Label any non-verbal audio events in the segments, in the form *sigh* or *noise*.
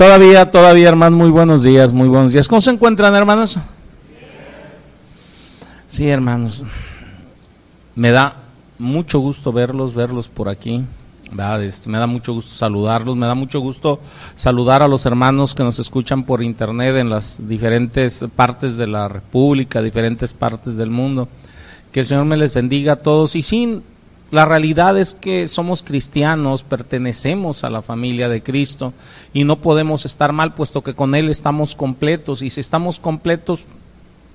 Todavía, todavía, hermanos, muy buenos días, muy buenos días. ¿Cómo se encuentran, hermanos? Sí, hermanos. Me da mucho gusto verlos, verlos por aquí. Este, me da mucho gusto saludarlos, me da mucho gusto saludar a los hermanos que nos escuchan por internet en las diferentes partes de la República, diferentes partes del mundo. Que el Señor me les bendiga a todos y sin la realidad es que somos cristianos, pertenecemos a la familia de Cristo y no podemos estar mal puesto que con Él estamos completos y si estamos completos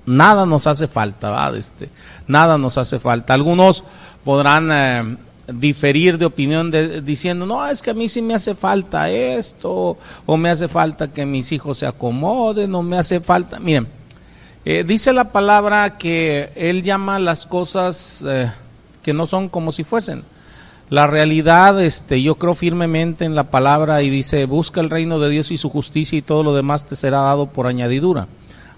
nada nos hace falta, ¿verdad? Este, nada nos hace falta. Algunos podrán eh, diferir de opinión diciendo, no, es que a mí sí me hace falta esto, o me hace falta que mis hijos se acomoden, o me hace falta, miren, eh, dice la palabra que Él llama las cosas... Eh, que no son como si fuesen. La realidad, este, yo creo firmemente en la palabra y dice, busca el reino de Dios y su justicia y todo lo demás te será dado por añadidura.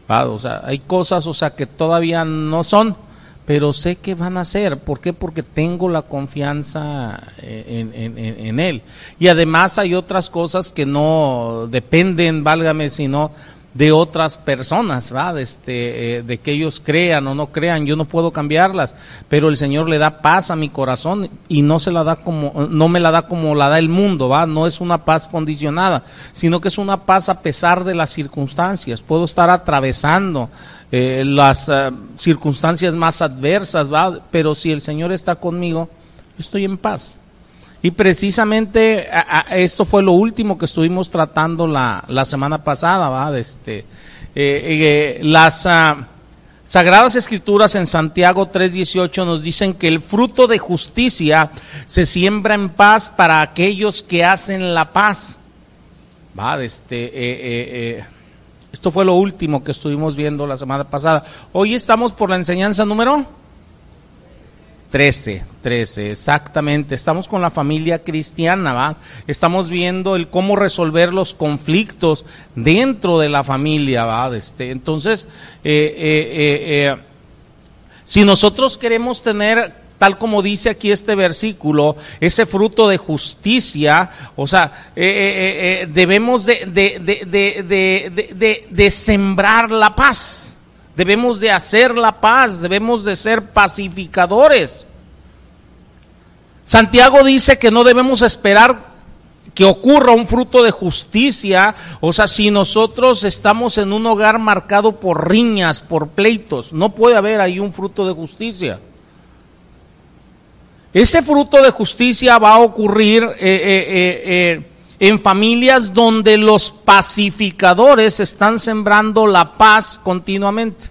O sea, hay cosas, o sea, que todavía no son, pero sé que van a ser. ¿Por qué? Porque tengo la confianza en, en Él. Y además hay otras cosas que no dependen, válgame, sino de otras personas, ¿verdad? Este, eh, de que ellos crean o no crean, yo no puedo cambiarlas, pero el Señor le da paz a mi corazón y no se la da como, no me la da como la da el mundo, ¿va? No es una paz condicionada, sino que es una paz a pesar de las circunstancias. Puedo estar atravesando eh, las eh, circunstancias más adversas, ¿va? Pero si el Señor está conmigo, estoy en paz. Y precisamente esto fue lo último que estuvimos tratando la, semana pasada, ¿va? Este, eh, eh, las ah, Sagradas Escrituras en Santiago 3:18 nos dicen que el fruto de justicia se siembra en paz para aquellos que hacen la paz. ¿Va? Este, eh, esto fue lo último que estuvimos viendo la semana pasada. Hoy estamos por la enseñanza número 13, 13, exactamente. Estamos con la familia cristiana, ¿va? Estamos viendo el cómo resolver los conflictos dentro de la familia, ¿va? Este, entonces, eh, eh, eh, si nosotros queremos tener tal como dice aquí este versículo, ese fruto de justicia, o sea, debemos de, de, de, sembrar la paz. Debemos de hacer la paz, debemos de ser pacificadores. Santiago dice que no debemos esperar que ocurra un fruto de justicia, o sea, si nosotros estamos en un hogar marcado por riñas, por pleitos, no puede haber ahí un fruto de justicia. Ese fruto de justicia va a ocurrir eh, eh, eh, en familias donde los pacificadores están sembrando la paz continuamente.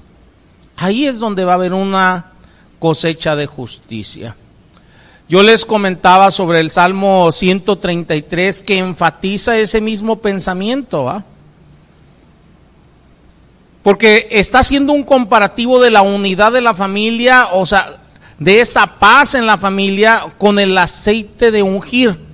Ahí es donde va a haber una cosecha de justicia. Yo les comentaba sobre el Salmo 133 que enfatiza ese mismo pensamiento. Porque está haciendo un comparativo de la unidad de la familia, o sea, de esa paz en la familia con el aceite de ungir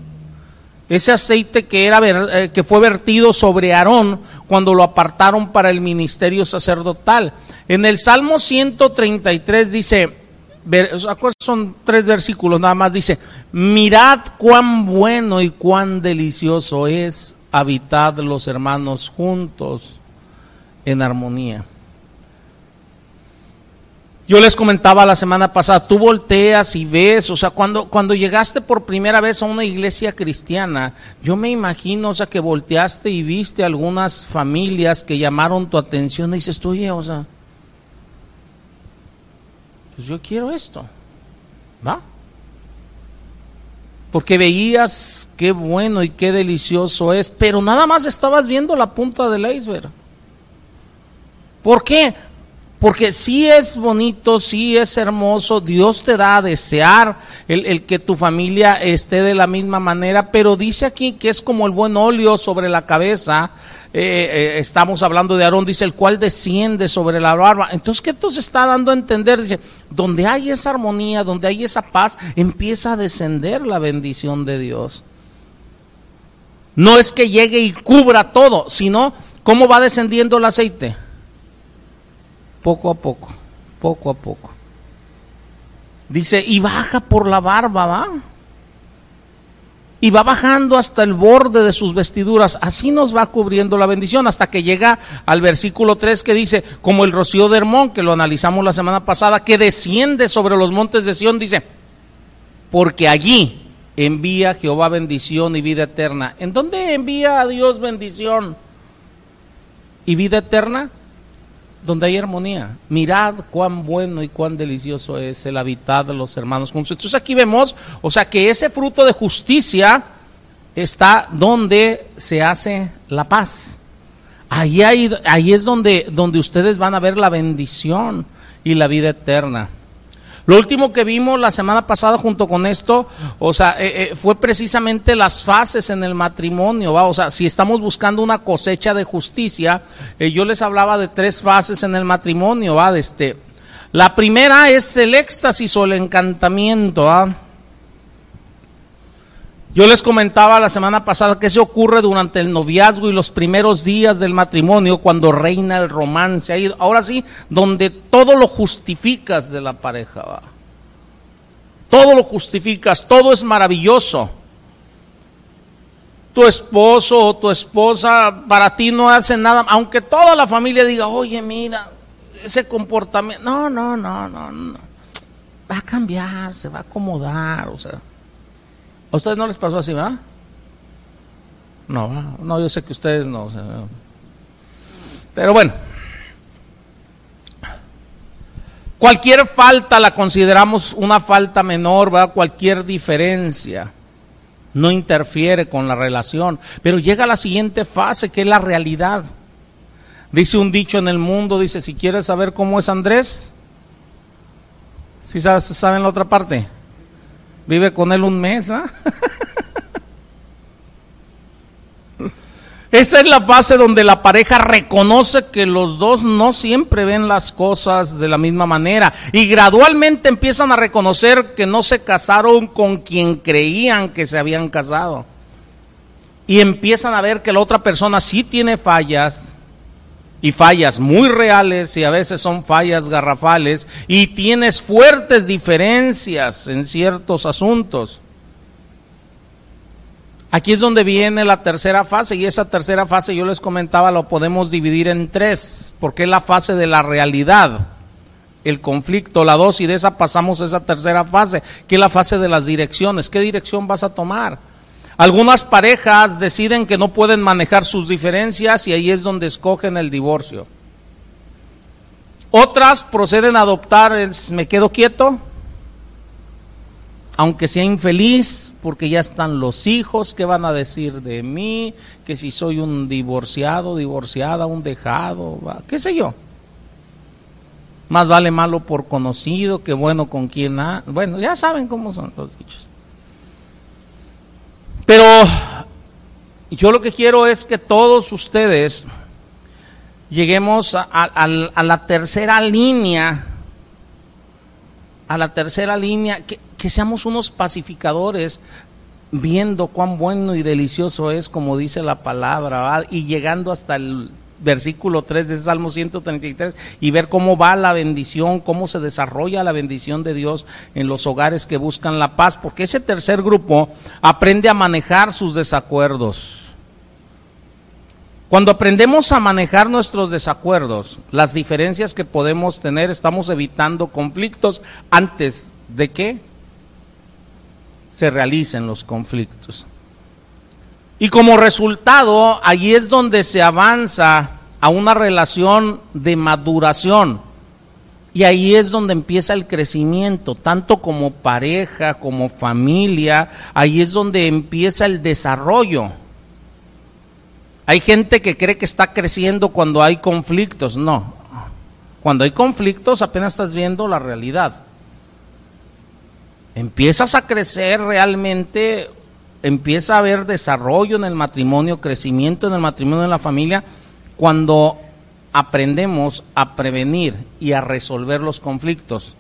ese aceite que, era, eh, que fue vertido sobre Aarón cuando lo apartaron para el ministerio sacerdotal. En el Salmo 133 dice, son tres versículos nada más, dice, mirad cuán bueno y cuán delicioso es habitar los hermanos juntos en armonía. Yo les comentaba la semana pasada, tú volteas y ves, o sea, cuando, cuando llegaste por primera vez a una iglesia cristiana, yo me imagino, o sea, que volteaste y viste algunas familias que llamaron tu atención y dices, oye, o sea, pues yo quiero esto, ¿va? Porque veías qué bueno y qué delicioso es, pero nada más estabas viendo la punta del iceberg. ¿Por qué? Porque sí es bonito, sí es hermoso, Dios te da a desear el, que tu familia esté de la misma manera, pero dice aquí que es como el buen óleo sobre la cabeza. Eh, eh, estamos hablando de Aarón, dice el cual desciende sobre la barba. Entonces, ¿qué se está dando a entender? Dice, donde hay esa armonía, donde hay esa paz, empieza a descender la bendición de Dios. No es que llegue y cubra todo, sino cómo va descendiendo el aceite poco a poco, poco a poco. Dice, y baja por la barba, ¿va? y va bajando hasta el borde de sus vestiduras. Así nos va cubriendo la bendición hasta que llega al versículo 3 que dice, como el rocío de Hermón, que lo analizamos la semana pasada, que desciende sobre los montes de Sión, dice, porque allí envía Jehová bendición y vida eterna. ¿En dónde envía a Dios bendición y vida eterna? Donde hay armonía. Mirad cuán bueno y cuán delicioso es el habitar de los hermanos juntos. Entonces aquí vemos, o sea, que ese fruto de justicia está donde se hace la paz. Ahí, ahí es donde, donde ustedes van a ver la bendición y la vida eterna. Lo último que vimos la semana pasada junto con esto, o sea, eh, eh, fue precisamente las fases en el matrimonio, ¿va? O sea, si estamos buscando una cosecha de justicia, eh, yo les hablaba de tres fases en el matrimonio, ¿va? De este, la primera es el éxtasis o el encantamiento, ¿va? Yo les comentaba la semana pasada que se ocurre durante el noviazgo y los primeros días del matrimonio cuando reina el romance. Ahí, ahora sí, donde todo lo justificas de la pareja. ¿va? Todo lo justificas, todo es maravilloso. Tu esposo o tu esposa para ti no hace nada, aunque toda la familia diga, oye, mira, ese comportamiento. No, no, no, no, no. Va a cambiar, se va a acomodar, o sea. ¿A ustedes no les pasó así, va? No, no, yo sé que ustedes no. pero bueno, cualquier falta la consideramos una falta menor, ¿va? Cualquier diferencia no interfiere con la relación. Pero llega la siguiente fase, que es la realidad. Dice un dicho en el mundo, dice, si quieres saber cómo es Andrés, si saben la otra parte? Vive con él un mes, ¿verdad? *laughs* Esa es la fase donde la pareja reconoce que los dos no siempre ven las cosas de la misma manera y gradualmente empiezan a reconocer que no se casaron con quien creían que se habían casado. Y empiezan a ver que la otra persona sí tiene fallas, y fallas muy reales y a veces son fallas garrafales y tienes fuertes diferencias en ciertos asuntos. Aquí es donde viene la tercera fase y esa tercera fase yo les comentaba lo podemos dividir en tres porque es la fase de la realidad, el conflicto, la dos y de esa pasamos a esa tercera fase que es la fase de las direcciones. ¿Qué dirección vas a tomar? Algunas parejas deciden que no pueden manejar sus diferencias y ahí es donde escogen el divorcio. Otras proceden a adoptar el me quedo quieto, aunque sea infeliz, porque ya están los hijos, ¿qué van a decir de mí? Que si soy un divorciado, divorciada, un dejado, qué sé yo. Más vale malo por conocido que bueno con quien ha. Bueno, ya saben cómo son los dichos. Pero yo lo que quiero es que todos ustedes lleguemos a, la tercera línea, a la tercera línea, que, seamos unos pacificadores viendo cuán bueno y delicioso es, como dice la palabra, y llegando hasta el versículo 3 de Salmo 133 y ver cómo va la bendición, cómo se desarrolla la bendición de Dios en los hogares que buscan la paz, porque ese tercer grupo aprende a manejar sus desacuerdos. Cuando aprendemos a manejar nuestros desacuerdos, las diferencias que podemos tener, estamos evitando conflictos antes de que se realicen los conflictos. Y como resultado, allí es donde se avanza a una relación de maduración. Y ahí es donde empieza el crecimiento, tanto como pareja, como familia, ahí es donde empieza el desarrollo. Hay gente que cree que está creciendo cuando hay conflictos, no. Cuando hay conflictos apenas estás viendo la realidad. Empiezas a crecer realmente empieza a haber desarrollo en el matrimonio, crecimiento en el matrimonio, en la familia, cuando aprendemos a prevenir y a resolver los conflictos.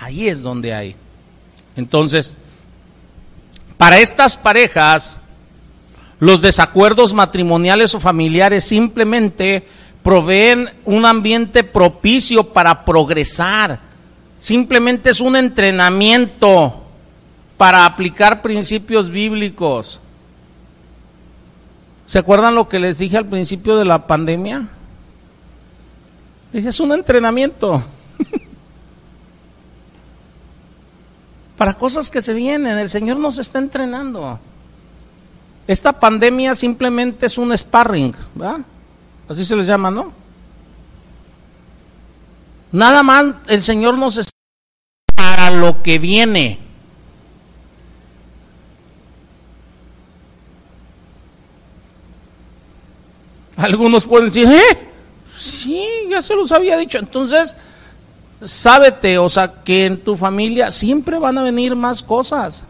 Ahí es donde hay. Entonces, para estas parejas, los desacuerdos matrimoniales o familiares simplemente proveen un ambiente propicio para progresar. Simplemente es un entrenamiento para aplicar principios bíblicos. ¿Se acuerdan lo que les dije al principio de la pandemia? Dije, es un entrenamiento. *laughs* para cosas que se vienen. El Señor nos está entrenando. Esta pandemia simplemente es un sparring, ¿verdad? Así se les llama, ¿no? Nada más el Señor nos está para lo que viene. Algunos pueden decir, ¿eh? Sí, ya se los había dicho. Entonces, sábete, o sea, que en tu familia siempre van a venir más cosas.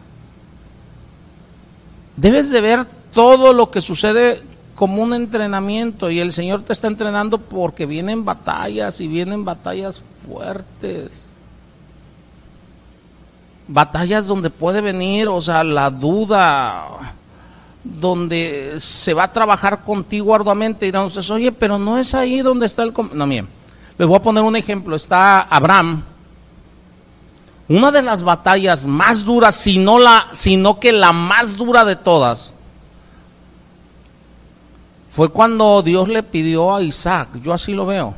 Debes de ver todo lo que sucede como un entrenamiento y el Señor te está entrenando porque vienen batallas y vienen batallas fuertes. Batallas donde puede venir, o sea, la duda, donde se va a trabajar contigo arduamente y dirán ustedes, oye, pero no es ahí donde está el... No, bien, les voy a poner un ejemplo. Está Abraham. Una de las batallas más duras, sino, la, sino que la más dura de todas, fue cuando Dios le pidió a Isaac. Yo así lo veo.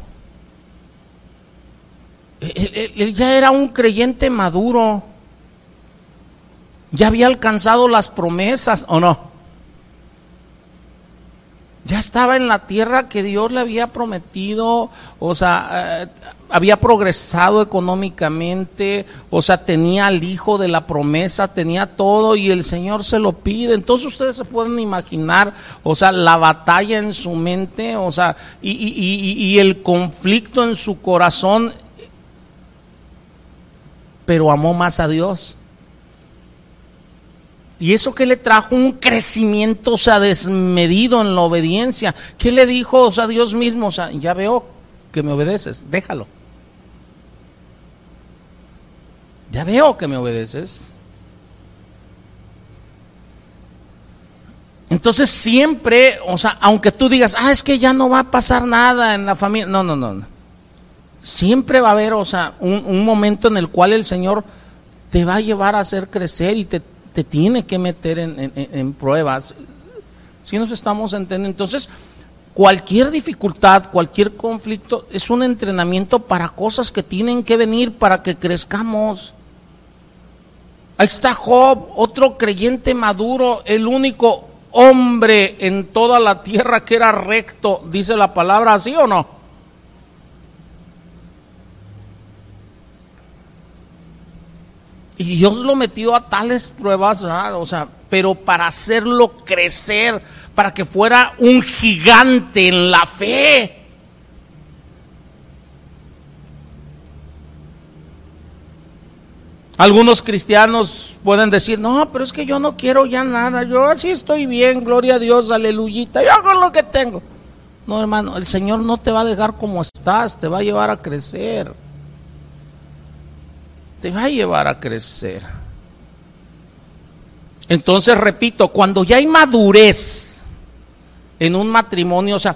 Él, ya era un creyente maduro. Ya había alcanzado las promesas, ¿o no? Ya estaba en la tierra que Dios le había prometido, o sea, eh, había progresado económicamente, o sea, tenía al hijo de la promesa, tenía todo y el Señor se lo pide. Entonces ustedes se pueden imaginar, o sea, la batalla en su mente, o sea, y, el conflicto en su corazón, pero amó más a Dios. Y eso que le trajo un crecimiento, o sea, desmedido en la obediencia. ¿Qué le dijo, o sea, Dios mismo? O sea, ya veo que me obedeces, déjalo. Ya veo que me obedeces. Entonces siempre, o sea, aunque tú digas, ah, es que ya no va a pasar nada en la familia, no, no, no. Siempre va a haber, o sea, un, un momento en el cual el Señor te va a llevar a hacer crecer y te, te tiene que meter en, pruebas. Si nos estamos entendiendo, entonces cualquier dificultad, cualquier conflicto es un entrenamiento para cosas que tienen que venir para que crezcamos. Ahí está Job, otro creyente maduro, el único hombre en toda la tierra que era recto, dice la palabra así o no. Y Dios lo metió a tales pruebas, o sea, pero para hacerlo crecer, para que fuera un gigante en la fe. Algunos cristianos pueden decir, no, pero es que yo no quiero ya nada, yo así estoy bien, gloria a Dios, aleluyita, yo hago lo que tengo. No, hermano, el Señor no te va a dejar como estás, te va a llevar a crecer te va a llevar a crecer. Entonces, repito, cuando ya hay madurez en un matrimonio, o sea,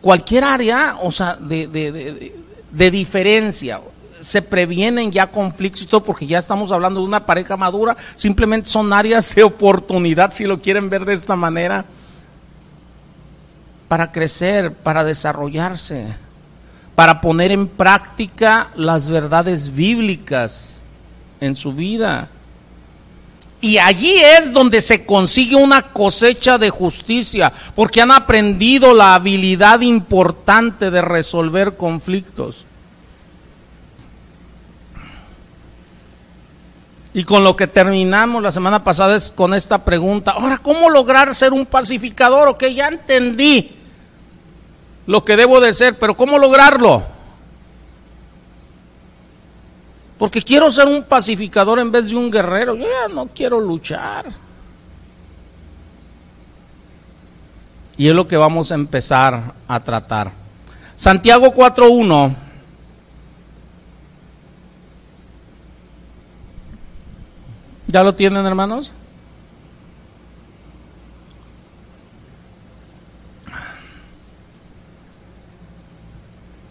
cualquier área, o sea, de, de, diferencia, se previenen ya conflictos y todo, porque ya estamos hablando de una pareja madura, simplemente son áreas de oportunidad, si lo quieren ver de esta manera, para crecer, para desarrollarse, para poner en práctica las verdades bíblicas en su vida. Y allí es donde se consigue una cosecha de justicia, porque han aprendido la habilidad importante de resolver conflictos. Y con lo que terminamos la semana pasada es con esta pregunta. Ahora, ¿cómo lograr ser un pacificador? Ok, ya entendí lo que debo de ser, pero ¿cómo lograrlo? Porque quiero ser un pacificador en vez de un guerrero. Yo ya no quiero luchar. Y es lo que vamos a empezar a tratar. Santiago 4.1. ¿Ya lo tienen, hermanos?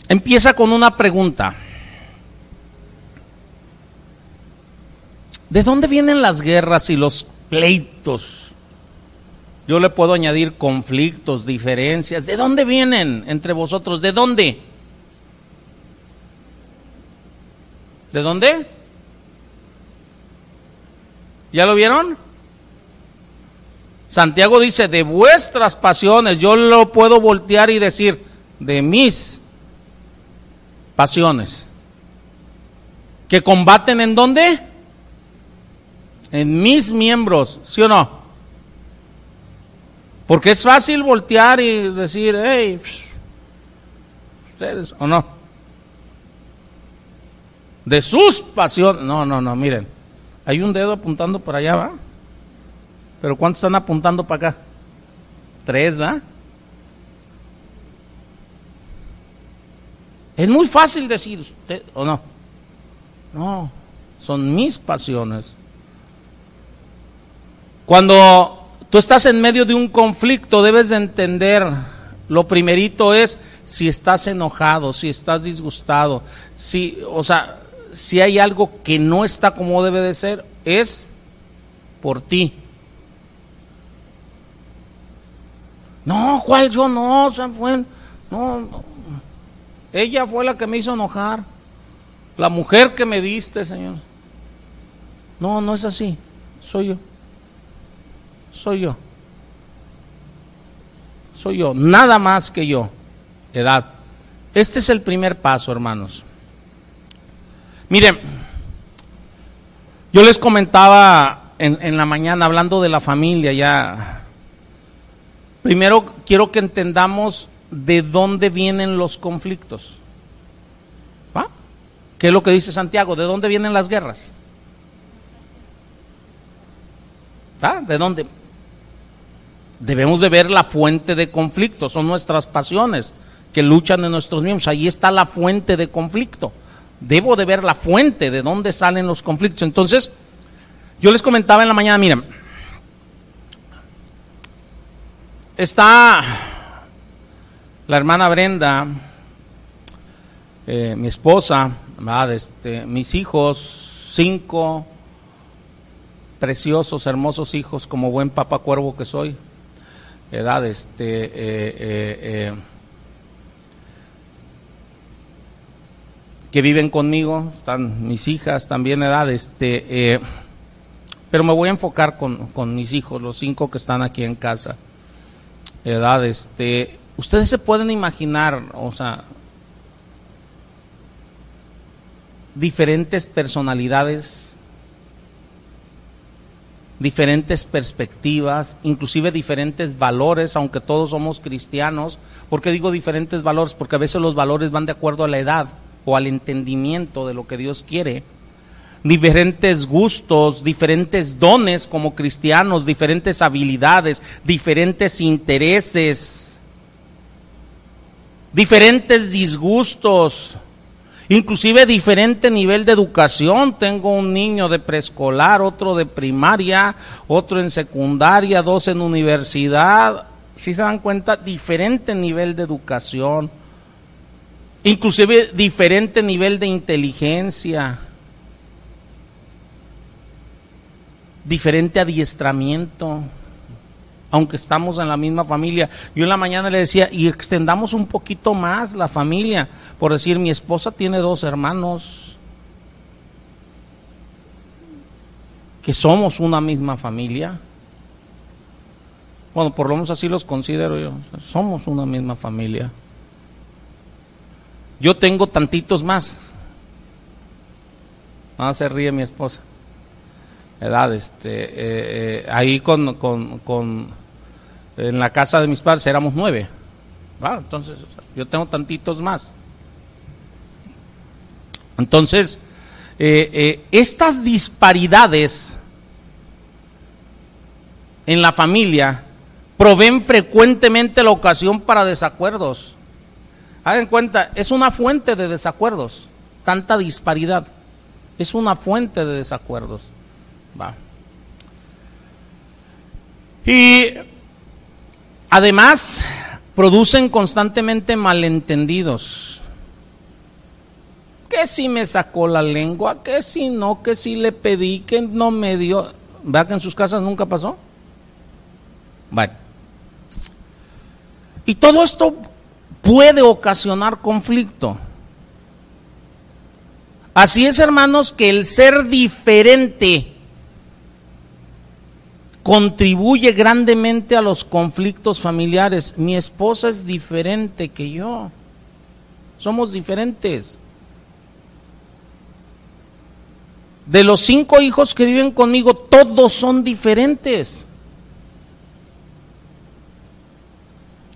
Empieza con una pregunta. ¿De dónde vienen las guerras y los pleitos? Yo le puedo añadir conflictos, diferencias. ¿De dónde vienen entre vosotros? ¿De dónde? ¿De dónde? ¿Ya lo vieron? Santiago dice, de vuestras pasiones, yo lo puedo voltear y decir, de mis pasiones. ¿Que combaten en dónde? En mis miembros, ¿sí o no? Porque es fácil voltear y decir, hey, ustedes, o no. De sus pasiones. No, no, no, miren. Hay un dedo apuntando por allá, ¿va? Pero ¿cuántos están apuntando para acá? Tres, ¿va? Es muy fácil decir usted, ¿o no? No, son mis pasiones. Cuando tú estás en medio de un conflicto, debes de entender, lo primerito es si estás enojado, si estás disgustado, si, o sea, si hay algo que no está como debe de ser, es por ti. No, ¿cuál yo no? Sea, fue, no, no, ella fue la que me hizo enojar. La mujer que me diste, Señor. No, no es así. Soy yo. Soy yo. Soy yo. Nada más que yo. Edad. Este es el primer paso, hermanos. Miren, yo les comentaba en, en la mañana, hablando de la familia, ya Primero quiero que entendamos de dónde vienen los conflictos. ¿Va? ¿Qué es lo que dice Santiago? ¿De dónde vienen las guerras? ¿Va? ¿De dónde? Debemos de ver la fuente de conflicto, son nuestras pasiones que luchan en nuestros miembros. Ahí está la fuente de conflicto. Debo de ver la fuente de dónde salen los conflictos. Entonces, yo les comentaba en la mañana, miren, Está la hermana Brenda, eh, mi esposa, este, mis hijos, cinco preciosos, hermosos hijos, como buen papa cuervo que soy. Edad, este, eh, eh, que viven conmigo, están mis hijas también, edad, este, pero me voy a enfocar con, con mis hijos, los cinco que están aquí en casa edad, este, ustedes se pueden imaginar, o sea, diferentes personalidades, diferentes perspectivas, inclusive diferentes valores, aunque todos somos cristianos. ¿Por qué digo diferentes valores? Porque a veces los valores van de acuerdo a la edad o al entendimiento de lo que Dios quiere diferentes gustos, diferentes dones como cristianos, diferentes habilidades, diferentes intereses, diferentes disgustos, inclusive diferente nivel de educación. Tengo un niño de preescolar, otro de primaria, otro en secundaria, dos en universidad. Si se dan cuenta, diferente nivel de educación, inclusive diferente nivel de inteligencia diferente adiestramiento, aunque estamos en la misma familia. Yo en la mañana le decía, y extendamos un poquito más la familia, por decir, mi esposa tiene dos hermanos, que somos una misma familia. Bueno, por lo menos así los considero yo, somos una misma familia. Yo tengo tantitos más. Ah, se ríe mi esposa edad, este, eh, eh, ahí con, con, en la casa de mis padres éramos nueve, entonces yo tengo tantitos más. Entonces, eh, estas disparidades en la familia proveen frecuentemente la ocasión para desacuerdos. Hagan cuenta, es una fuente de desacuerdos, tanta disparidad, es una fuente de desacuerdos. Va. Y además producen constantemente malentendidos. que si me sacó la lengua, que si no, que si le pedí, que no me dio. ¿Verdad que en sus casas nunca pasó? Bueno. Y todo esto puede ocasionar conflicto. Así es, hermanos, que el ser diferente contribuye grandemente a los conflictos familiares. Mi esposa es diferente que yo. Somos diferentes. De los cinco hijos que viven conmigo, todos son diferentes.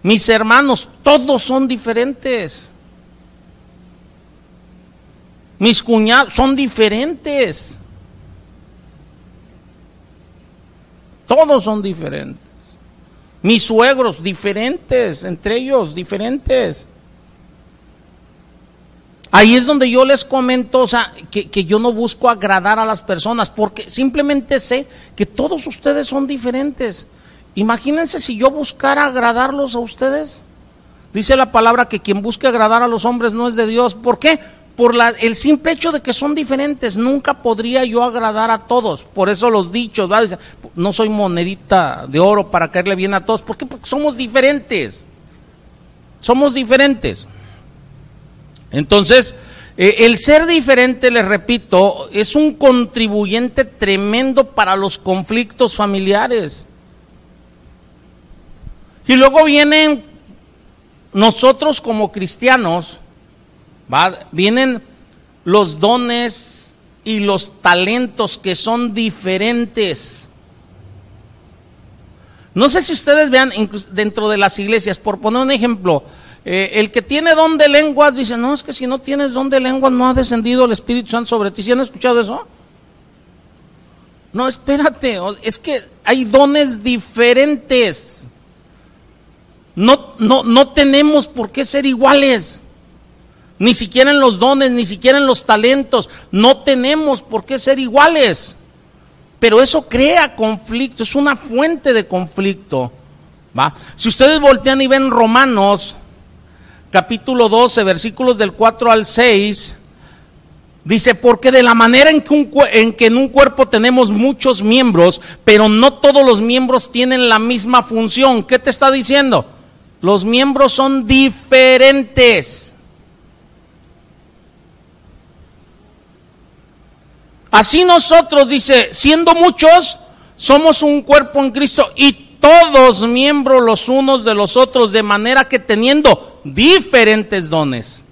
Mis hermanos, todos son diferentes. Mis cuñados son diferentes. Todos son diferentes. Mis suegros diferentes, entre ellos diferentes. Ahí es donde yo les comento, o sea, que, que, yo no busco agradar a las personas, porque simplemente sé que todos ustedes son diferentes. Imagínense si yo buscara agradarlos a ustedes. Dice la palabra que quien busque agradar a los hombres no es de Dios. ¿Por qué? Por el simple hecho de que son diferentes, nunca podría yo agradar a todos. Por eso los dichos, no soy monedita de oro para caerle bien a todos. ¿Por qué? Porque somos diferentes. Somos diferentes. Entonces, eh, el ser diferente, les repito, es un contribuyente tremendo para los conflictos familiares. Y luego vienen nosotros como cristianos, Vienen los dones y los talentos que son diferentes. No sé si ustedes vean dentro de las iglesias, por poner un ejemplo, eh, el que tiene don de lenguas dice, no, es que si no tienes don de lenguas no ha descendido el Espíritu Santo sobre ti. ¿Sí han escuchado eso? No, espérate, es que hay dones diferentes. No, no, no tenemos por qué ser iguales ni siquiera en los dones, ni siquiera en los talentos. No tenemos por qué ser iguales. Pero eso crea conflicto, es una fuente de conflicto. ¿va? Si ustedes voltean y ven Romanos, capítulo 12, versículos del 4 al 6, dice, porque de la manera en que, en que en un cuerpo tenemos muchos miembros, pero no todos los miembros tienen la misma función. ¿Qué te está diciendo? Los miembros son diferentes. Así nosotros, dice, siendo muchos, somos un cuerpo en Cristo y todos miembros los unos de los otros, de manera que teniendo diferentes dones.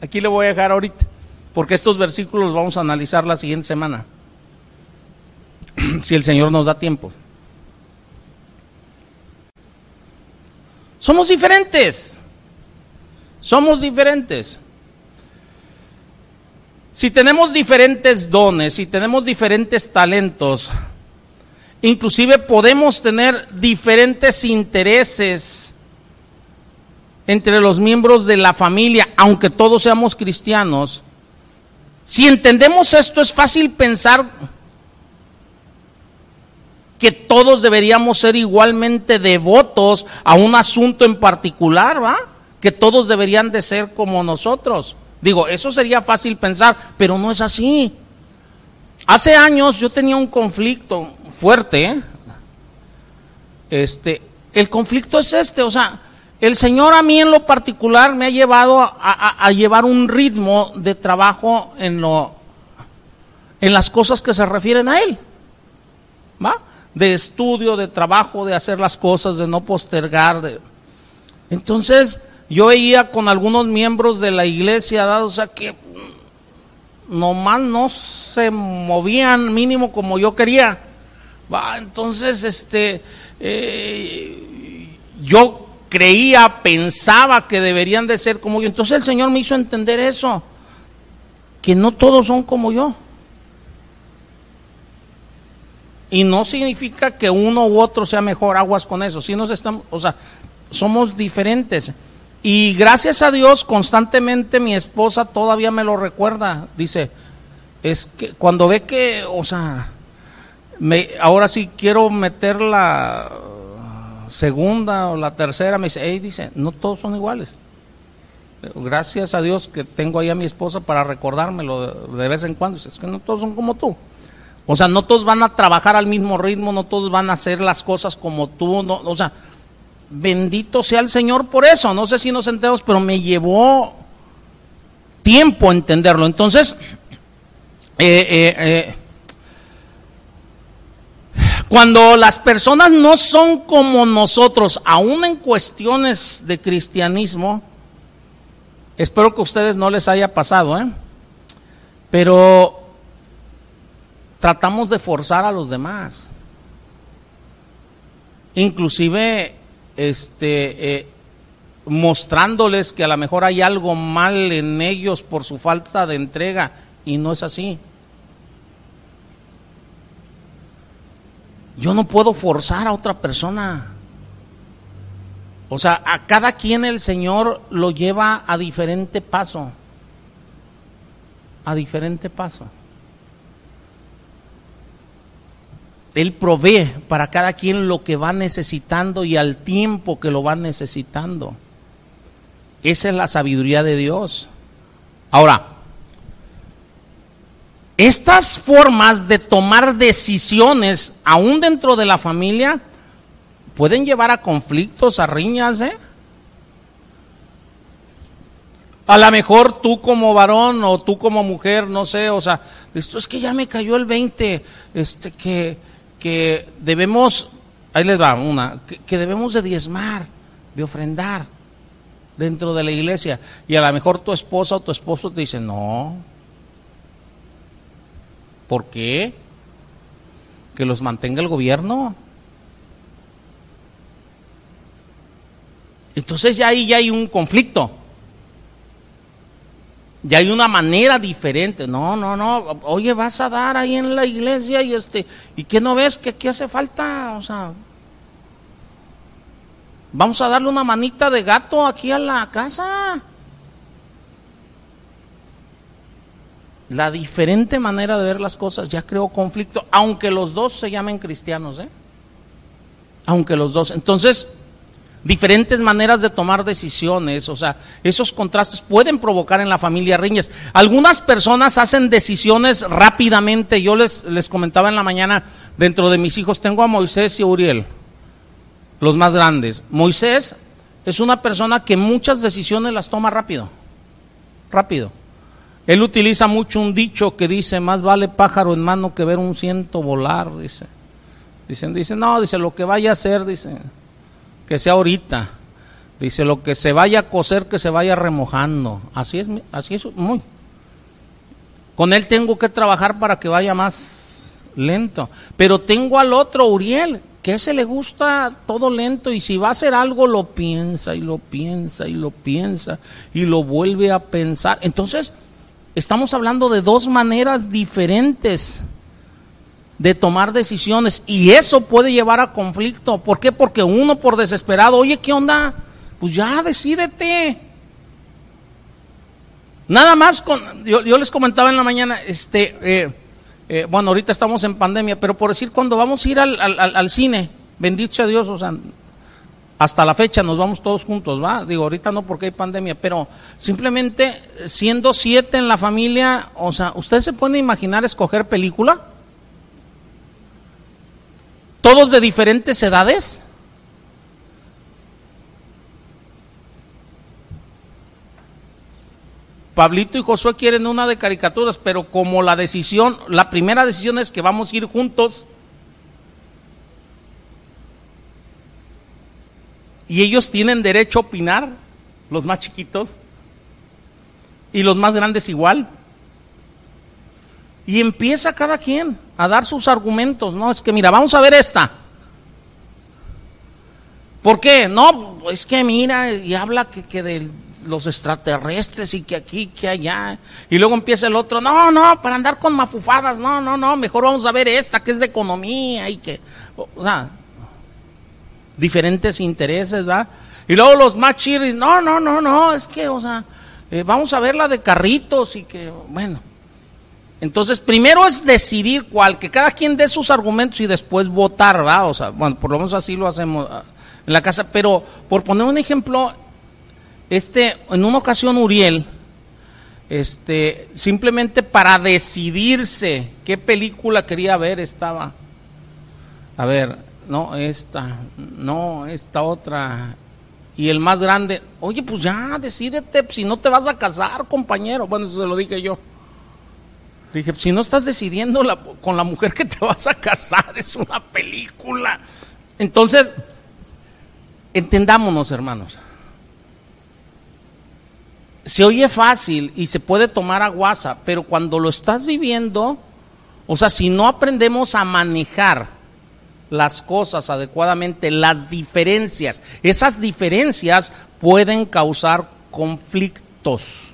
Aquí le voy a dejar ahorita, porque estos versículos los vamos a analizar la siguiente semana, si el Señor nos da tiempo. Somos diferentes, somos diferentes. Si tenemos diferentes dones, si tenemos diferentes talentos, inclusive podemos tener diferentes intereses entre los miembros de la familia, aunque todos seamos cristianos. Si entendemos esto, es fácil pensar que todos deberíamos ser igualmente devotos a un asunto en particular, ¿va? Que todos deberían de ser como nosotros. Digo, eso sería fácil pensar, pero no es así. Hace años yo tenía un conflicto fuerte. Este, el conflicto es este, o sea, el Señor a mí en lo particular me ha llevado a, llevar un ritmo de trabajo en lo, en las cosas que se refieren a Él, ¿va? De estudio, de trabajo, de hacer las cosas, de no postergar. De... Entonces, yo veía con algunos miembros de la iglesia, dado, o sea, que nomás no se movían mínimo como yo quería. Entonces, este, eh, yo creía, pensaba que deberían de ser como yo. Entonces el Señor me hizo entender eso, que no todos son como yo. Y no significa que uno u otro sea mejor aguas con eso. Si nos estamos, o sea, somos diferentes. Y gracias a Dios, constantemente mi esposa todavía me lo recuerda. Dice, es que cuando ve que, o sea, me, ahora sí quiero meter la segunda o la tercera, me dice, hey, dice, no todos son iguales. Gracias a Dios que tengo ahí a mi esposa para recordármelo de, vez en cuando. Es que no todos son como tú. O sea, no todos van a trabajar al mismo ritmo, no todos van a hacer las cosas como tú. No, o sea, bendito sea el Señor por eso. No sé si nos entendemos, pero me llevó tiempo entenderlo. Entonces, eh, eh, eh, cuando las personas no son como nosotros, aún en cuestiones de cristianismo, espero que a ustedes no les haya pasado, pero tratamos de forzar a los demás. Inclusive, este, eh, mostrándoles que a lo mejor hay algo mal en ellos por su falta de entrega, y no es así. Yo no puedo forzar a otra persona. O sea, a cada quien el Señor lo lleva a diferente paso. A diferente paso. Él provee para cada quien lo que va necesitando y al tiempo que lo va necesitando. Esa es la sabiduría de Dios. Ahora, estas formas de tomar decisiones, aún dentro de la familia, pueden llevar a conflictos, a riñas, ¿eh? A lo mejor tú como varón o tú como mujer, no sé, o sea, esto es que ya me cayó el 20, este, que, que debemos, ahí les va una, que, debemos de diezmar, de ofrendar dentro de la iglesia. Y a lo mejor tu esposa o tu esposo te dice, no, ¿Por qué? Que los mantenga el gobierno. Entonces ya ahí ya hay un conflicto. Ya hay una manera diferente. No, no, no. Oye, vas a dar ahí en la iglesia y este, ¿y qué no ves que aquí hace falta? O sea, vamos a darle una manita de gato aquí a la casa. La diferente manera de ver las cosas ya creó conflicto, aunque los dos se llamen cristianos, ¿eh? Aunque los dos. Entonces, diferentes maneras de tomar decisiones, o sea, esos contrastes pueden provocar en la familia riñas. Algunas personas hacen decisiones rápidamente. Yo les, les comentaba en la mañana, dentro de mis hijos, tengo a Moisés y a Uriel, los más grandes. Moisés es una persona que muchas decisiones las toma rápido, rápido. Él utiliza mucho un dicho que dice, más vale pájaro en mano que ver un ciento volar, dice. Dicen, dice, no, dice, lo que vaya a hacer, dice, que sea ahorita. Dice, lo que se vaya a coser, que se vaya remojando. Así es, así es muy. Con él tengo que trabajar para que vaya más lento. Pero tengo al otro, Uriel, que ese le gusta todo lento y si va a hacer algo lo piensa y lo piensa y lo piensa y lo vuelve a pensar. Entonces, Estamos hablando de dos maneras diferentes de tomar decisiones y eso puede llevar a conflicto. ¿Por qué? Porque uno por desesperado, oye, ¿qué onda? Pues ya decídete. Nada más con, yo, les comentaba en la mañana, este, eh, eh, bueno, ahorita estamos en pandemia, pero por decir, cuando vamos a ir al, al, al cine, bendito sea Dios, o sea, hasta la fecha nos vamos todos juntos, ¿va? Digo, ahorita no porque hay pandemia, pero simplemente siendo siete en la familia, o sea, ¿usted se puede imaginar escoger película? ¿Todos de diferentes edades? Pablito y Josué quieren una de caricaturas, pero como la decisión, la primera decisión es que vamos a ir juntos, Y ellos tienen derecho a opinar, los más chiquitos, y los más grandes igual. Y empieza cada quien a dar sus argumentos, ¿no? Es que mira, vamos a ver esta. ¿Por qué? No, es que mira, y habla que, que de los extraterrestres y que aquí, que allá. Y luego empieza el otro, no, no, para andar con mafufadas, no, no, no, mejor vamos a ver esta que es de economía y que, o sea, diferentes intereses, ¿va? Y luego los más chiris, no, no, no, no, es que, o sea, eh, vamos a ver la de carritos y que, bueno. Entonces, primero es decidir cuál, que cada quien dé sus argumentos y después votar, ¿va? O sea, bueno, por lo menos así lo hacemos ah, en la casa. Pero, por poner un ejemplo, este, en una ocasión Uriel, este, simplemente para decidirse qué película quería ver estaba, a ver, no esta, no esta otra, y el más grande, oye, pues ya, decídete, si no te vas a casar, compañero. Bueno, eso se lo dije yo. Dije, si no estás decidiendo con la mujer que te vas a casar, es una película. Entonces, entendámonos, hermanos. Se oye fácil y se puede tomar a guasa, pero cuando lo estás viviendo, o sea, si no aprendemos a manejar las cosas adecuadamente, las diferencias, esas diferencias pueden causar conflictos.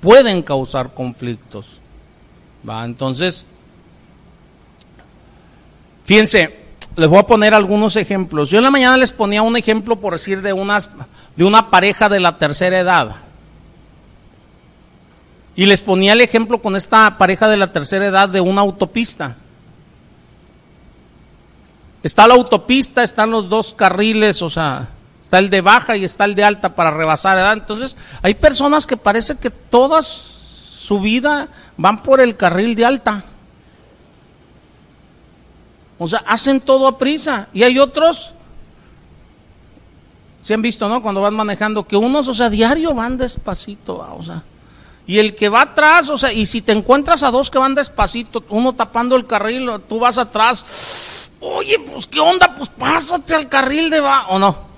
Pueden causar conflictos. ¿Va? Entonces, fíjense, les voy a poner algunos ejemplos. Yo en la mañana les ponía un ejemplo, por decir, de, unas, de una pareja de la tercera edad. Y les ponía el ejemplo con esta pareja de la tercera edad de una autopista. Está la autopista, están los dos carriles, o sea, está el de baja y está el de alta para rebasar edad. Entonces, hay personas que parece que toda su vida van por el carril de alta. O sea, hacen todo a prisa. Y hay otros, se han visto, ¿no? Cuando van manejando, que unos, o sea, diario van despacito, o sea. Y el que va atrás, o sea, y si te encuentras a dos que van despacito, uno tapando el carril, tú vas atrás, oye, pues qué onda, pues pásate al carril de va, o no.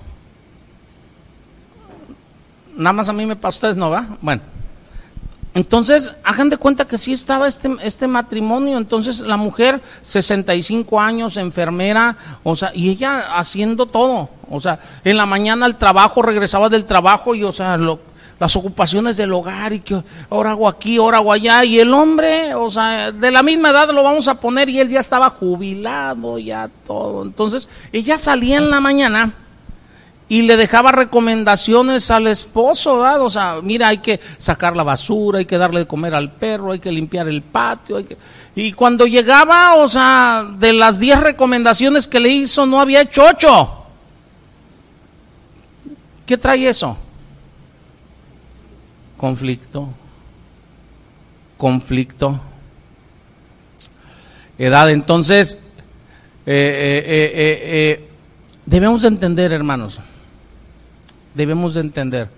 Nada más a mí me pasa, ustedes no, ¿va? Bueno. Entonces, hagan de cuenta que sí estaba este, este matrimonio. Entonces, la mujer, 65 años, enfermera, o sea, y ella haciendo todo. O sea, en la mañana al trabajo, regresaba del trabajo y, o sea, lo, las ocupaciones del hogar y que ahora hago aquí, ahora hago allá. Y el hombre, o sea, de la misma edad lo vamos a poner y él ya estaba jubilado, ya todo. Entonces, ella salía en la mañana y le dejaba recomendaciones al esposo, ¿verdad? O sea, mira, hay que sacar la basura, hay que darle de comer al perro, hay que limpiar el patio. Hay que... Y cuando llegaba, o sea, de las 10 recomendaciones que le hizo, no había hecho 8. ¿Qué trae eso? Conflicto. Conflicto. Edad. Entonces, eh, eh, eh, debemos entender, hermanos debemos de entender.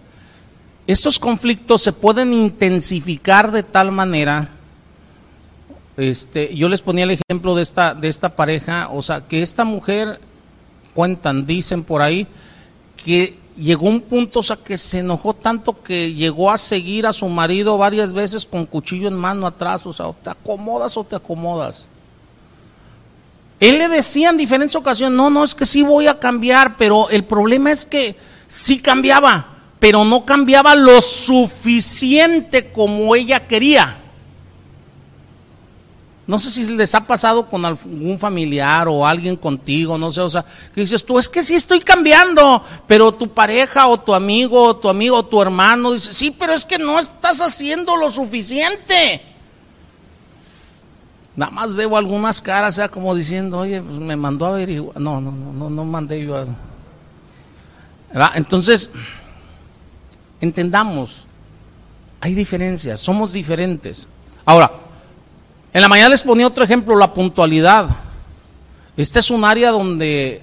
Estos conflictos se pueden intensificar de tal manera, este, yo les ponía el ejemplo de esta, de esta pareja, o sea, que esta mujer, cuentan, dicen por ahí, que llegó un punto, o sea, que se enojó tanto que llegó a seguir a su marido varias veces con cuchillo en mano atrás, o sea, te acomodas o te acomodas. Él le decía en diferentes ocasiones, no, no, es que sí voy a cambiar, pero el problema es que sí cambiaba, pero no cambiaba lo suficiente como ella quería. No sé si les ha pasado con algún familiar o alguien contigo, no sé, o sea, que dices tú, es que sí estoy cambiando, pero tu pareja o tu amigo o tu amigo o tu hermano dice, sí, pero es que no estás haciendo lo suficiente. Nada más veo algunas caras, o sea, como diciendo, oye, pues me mandó a averiguar. No, no, no, no, no mandé yo a entonces, entendamos, hay diferencias, somos diferentes. Ahora, en la mañana les ponía otro ejemplo, la puntualidad. Este es un área donde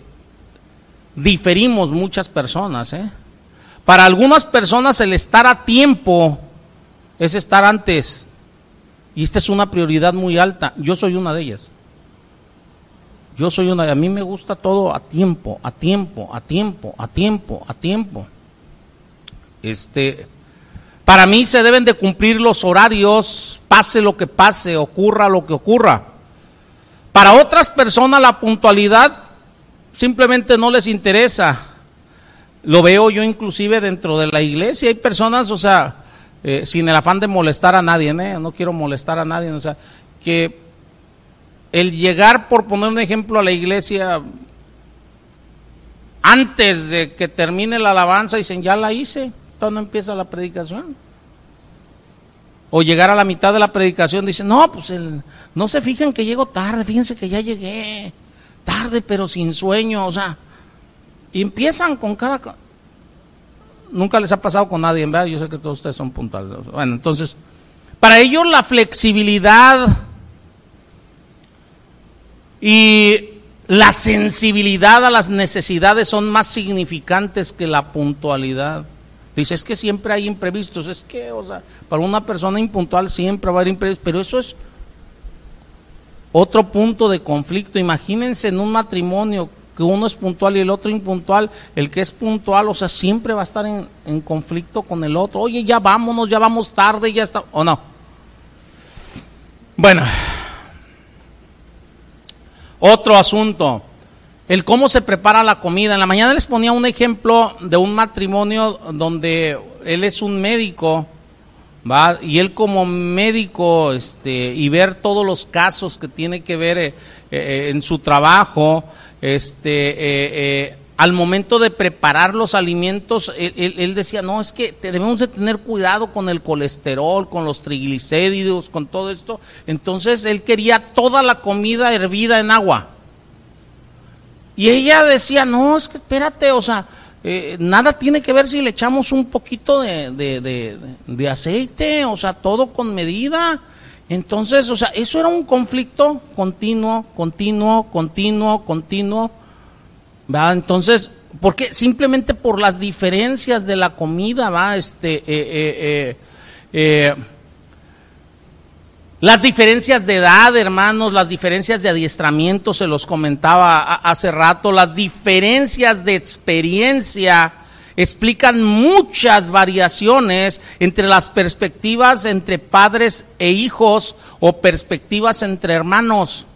diferimos muchas personas. ¿eh? Para algunas personas el estar a tiempo es estar antes. Y esta es una prioridad muy alta. Yo soy una de ellas. Yo soy una, a mí me gusta todo a tiempo, a tiempo, a tiempo, a tiempo, a tiempo. Este, para mí se deben de cumplir los horarios, pase lo que pase, ocurra lo que ocurra. Para otras personas la puntualidad simplemente no les interesa. Lo veo yo inclusive dentro de la iglesia. Hay personas, o sea, eh, sin el afán de molestar a nadie, ¿eh? no quiero molestar a nadie, o sea, que el llegar, por poner un ejemplo, a la iglesia antes de que termine la alabanza, dicen, ya la hice, no empieza la predicación. O llegar a la mitad de la predicación, dicen, no, pues el, no se fijan que llego tarde, fíjense que ya llegué, tarde pero sin sueño, o sea, Y empiezan con cada... Nunca les ha pasado con nadie, ¿verdad? Yo sé que todos ustedes son puntuales. Bueno, entonces, para ellos la flexibilidad y la sensibilidad a las necesidades son más significantes que la puntualidad. Dice, es que siempre hay imprevistos, es que, o sea, para una persona impuntual siempre va a haber imprevistos, pero eso es otro punto de conflicto. Imagínense en un matrimonio que uno es puntual y el otro impuntual, el que es puntual, o sea, siempre va a estar en, en conflicto con el otro. Oye, ya vámonos, ya vamos tarde, ya está, o no. Bueno, otro asunto, el cómo se prepara la comida. En la mañana les ponía un ejemplo de un matrimonio donde él es un médico, ¿va? y él como médico, este, y ver todos los casos que tiene que ver eh, eh, en su trabajo, este, eh, al momento de preparar los alimentos, él, decía, no, es que debemos de tener cuidado con el colesterol, con los triglicéridos, con todo esto. Entonces él quería toda la comida hervida en agua. Y ella decía, no, es que espérate, o sea, eh, nada tiene que ver si le echamos un poquito de, de aceite, o sea, todo con medida. Entonces, o sea, eso era un conflicto continuo, continuo, continuo, continuo. Entonces, ¿por qué? Simplemente por las diferencias de la comida, ¿va? Este, eh, eh, eh, las diferencias de edad, hermanos, las diferencias de adiestramiento, se los comentaba hace rato, las diferencias de experiencia explican muchas variaciones entre las perspectivas entre padres e hijos o perspectivas entre hermanos.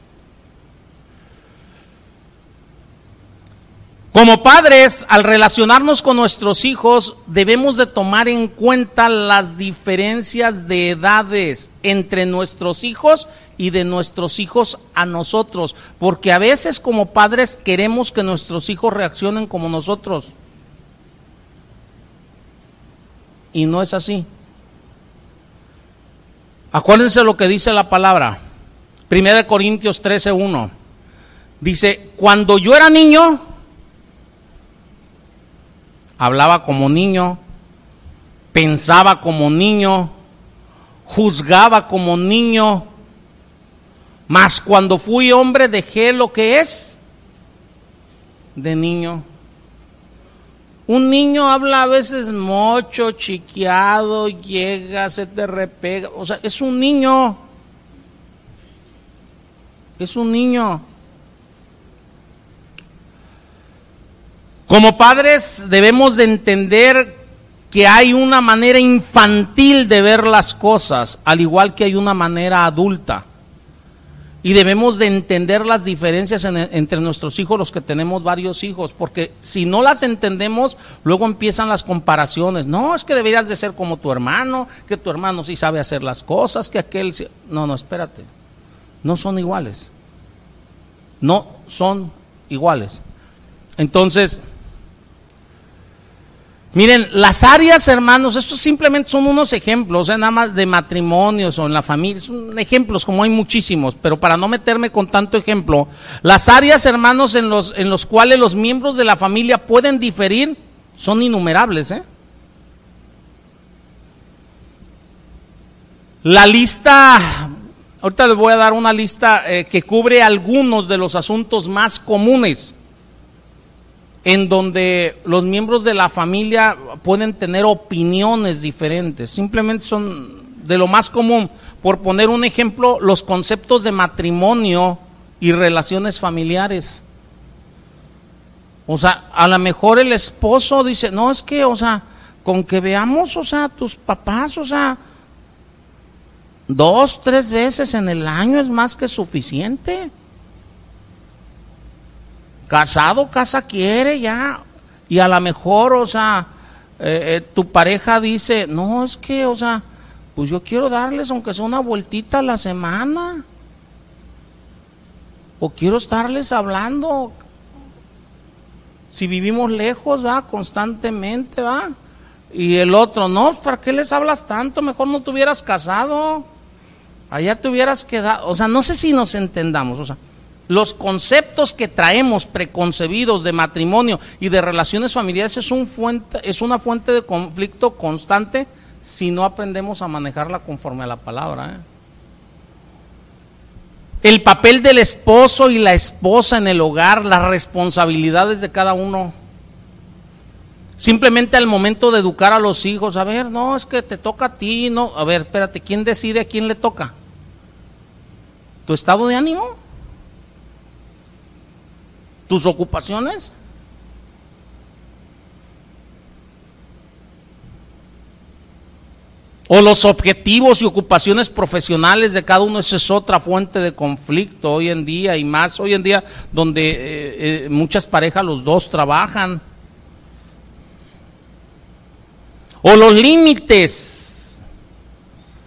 Como padres, al relacionarnos con nuestros hijos, debemos de tomar en cuenta las diferencias de edades entre nuestros hijos y de nuestros hijos a nosotros, porque a veces como padres queremos que nuestros hijos reaccionen como nosotros. Y no es así. Acuérdense lo que dice la palabra. Primera de Corintios 13:1. Dice, "Cuando yo era niño, hablaba como niño, pensaba como niño, juzgaba como niño, mas cuando fui hombre dejé lo que es de niño. Un niño habla a veces mocho, chiqueado, llega, se te repega. O sea, es un niño. Es un niño. Como padres debemos de entender que hay una manera infantil de ver las cosas, al igual que hay una manera adulta. Y debemos de entender las diferencias entre nuestros hijos, los que tenemos varios hijos, porque si no las entendemos, luego empiezan las comparaciones. No, es que deberías de ser como tu hermano, que tu hermano sí sabe hacer las cosas, que aquel... No, no, espérate. No son iguales. No son iguales. Entonces, Miren, las áreas, hermanos, estos simplemente son unos ejemplos, nada más de matrimonios o en la familia, son ejemplos como hay muchísimos, pero para no meterme con tanto ejemplo, las áreas, hermanos, en los, en los cuales los miembros de la familia pueden diferir son innumerables. ¿eh? La lista, ahorita les voy a dar una lista eh, que cubre algunos de los asuntos más comunes en donde los miembros de la familia pueden tener opiniones diferentes. Simplemente son de lo más común. Por poner un ejemplo, los conceptos de matrimonio y relaciones familiares. O sea, a lo mejor el esposo dice, no, es que, o sea, con que veamos, o sea, tus papás, o sea, dos, tres veces en el año es más que suficiente. Casado, casa quiere ya. Y a lo mejor, o sea, eh, eh, tu pareja dice, no, es que, o sea, pues yo quiero darles aunque sea una vueltita a la semana. O quiero estarles hablando. Si vivimos lejos, va, constantemente, va. Y el otro, no, ¿para qué les hablas tanto? Mejor no te hubieras casado. Allá te hubieras quedado. O sea, no sé si nos entendamos. O sea, Los conceptos que traemos preconcebidos de matrimonio y de relaciones familiares es, una fuente de conflicto constante si no aprendemos a manejarla conforme a la palabra. ¿eh? El papel del esposo y la esposa en el hogar, las responsabilidades de cada uno. Simplemente al momento de educar a los hijos, a ver, no, es que te toca a ti, no, a ver, espérate, ¿quién decide a quién le toca? ¿Tu estado de ánimo? ¿Tus ocupaciones? O los objetivos y ocupaciones profesionales de cada uno, esa es otra fuente de conflicto hoy en día y más hoy en día donde eh, eh, muchas parejas los dos trabajan. O los límites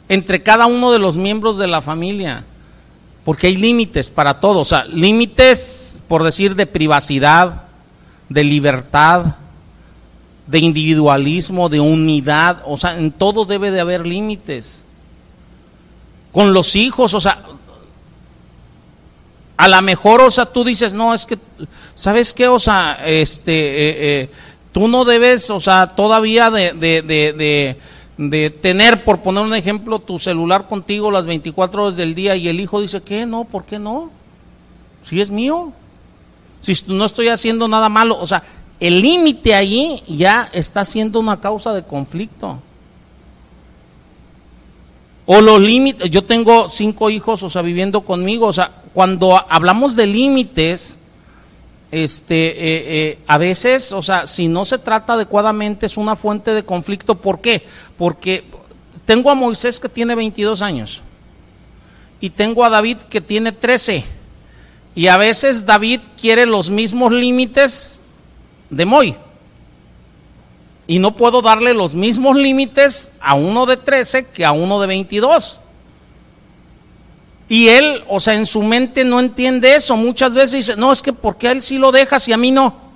entre cada uno de los miembros de la familia, porque hay límites para todo, o sea, límites por decir de privacidad, de libertad, de individualismo, de unidad, o sea, en todo debe de haber límites. Con los hijos, o sea, a lo mejor, o sea, tú dices, no, es que, ¿sabes qué? O sea, este, eh, eh, tú no debes, o sea, todavía de, de, de, de, tener, por poner un ejemplo, tu celular contigo las 24 horas del día y el hijo dice, ¿qué? No, ¿por qué no? Si es mío. Si no estoy haciendo nada malo, o sea, el límite allí ya está siendo una causa de conflicto. O los límites, yo tengo cinco hijos, o sea, viviendo conmigo, o sea, cuando hablamos de límites, este, eh, eh, a veces, o sea, si no se trata adecuadamente es una fuente de conflicto. ¿Por qué? Porque tengo a Moisés que tiene 22 años y tengo a David que tiene 13. Y a veces David quiere los mismos límites de Moy. Y no puedo darle los mismos límites a uno de 13 que a uno de 22. Y él, o sea, en su mente no entiende eso. Muchas veces dice, no, es que ¿por qué a él sí lo dejas y a mí no?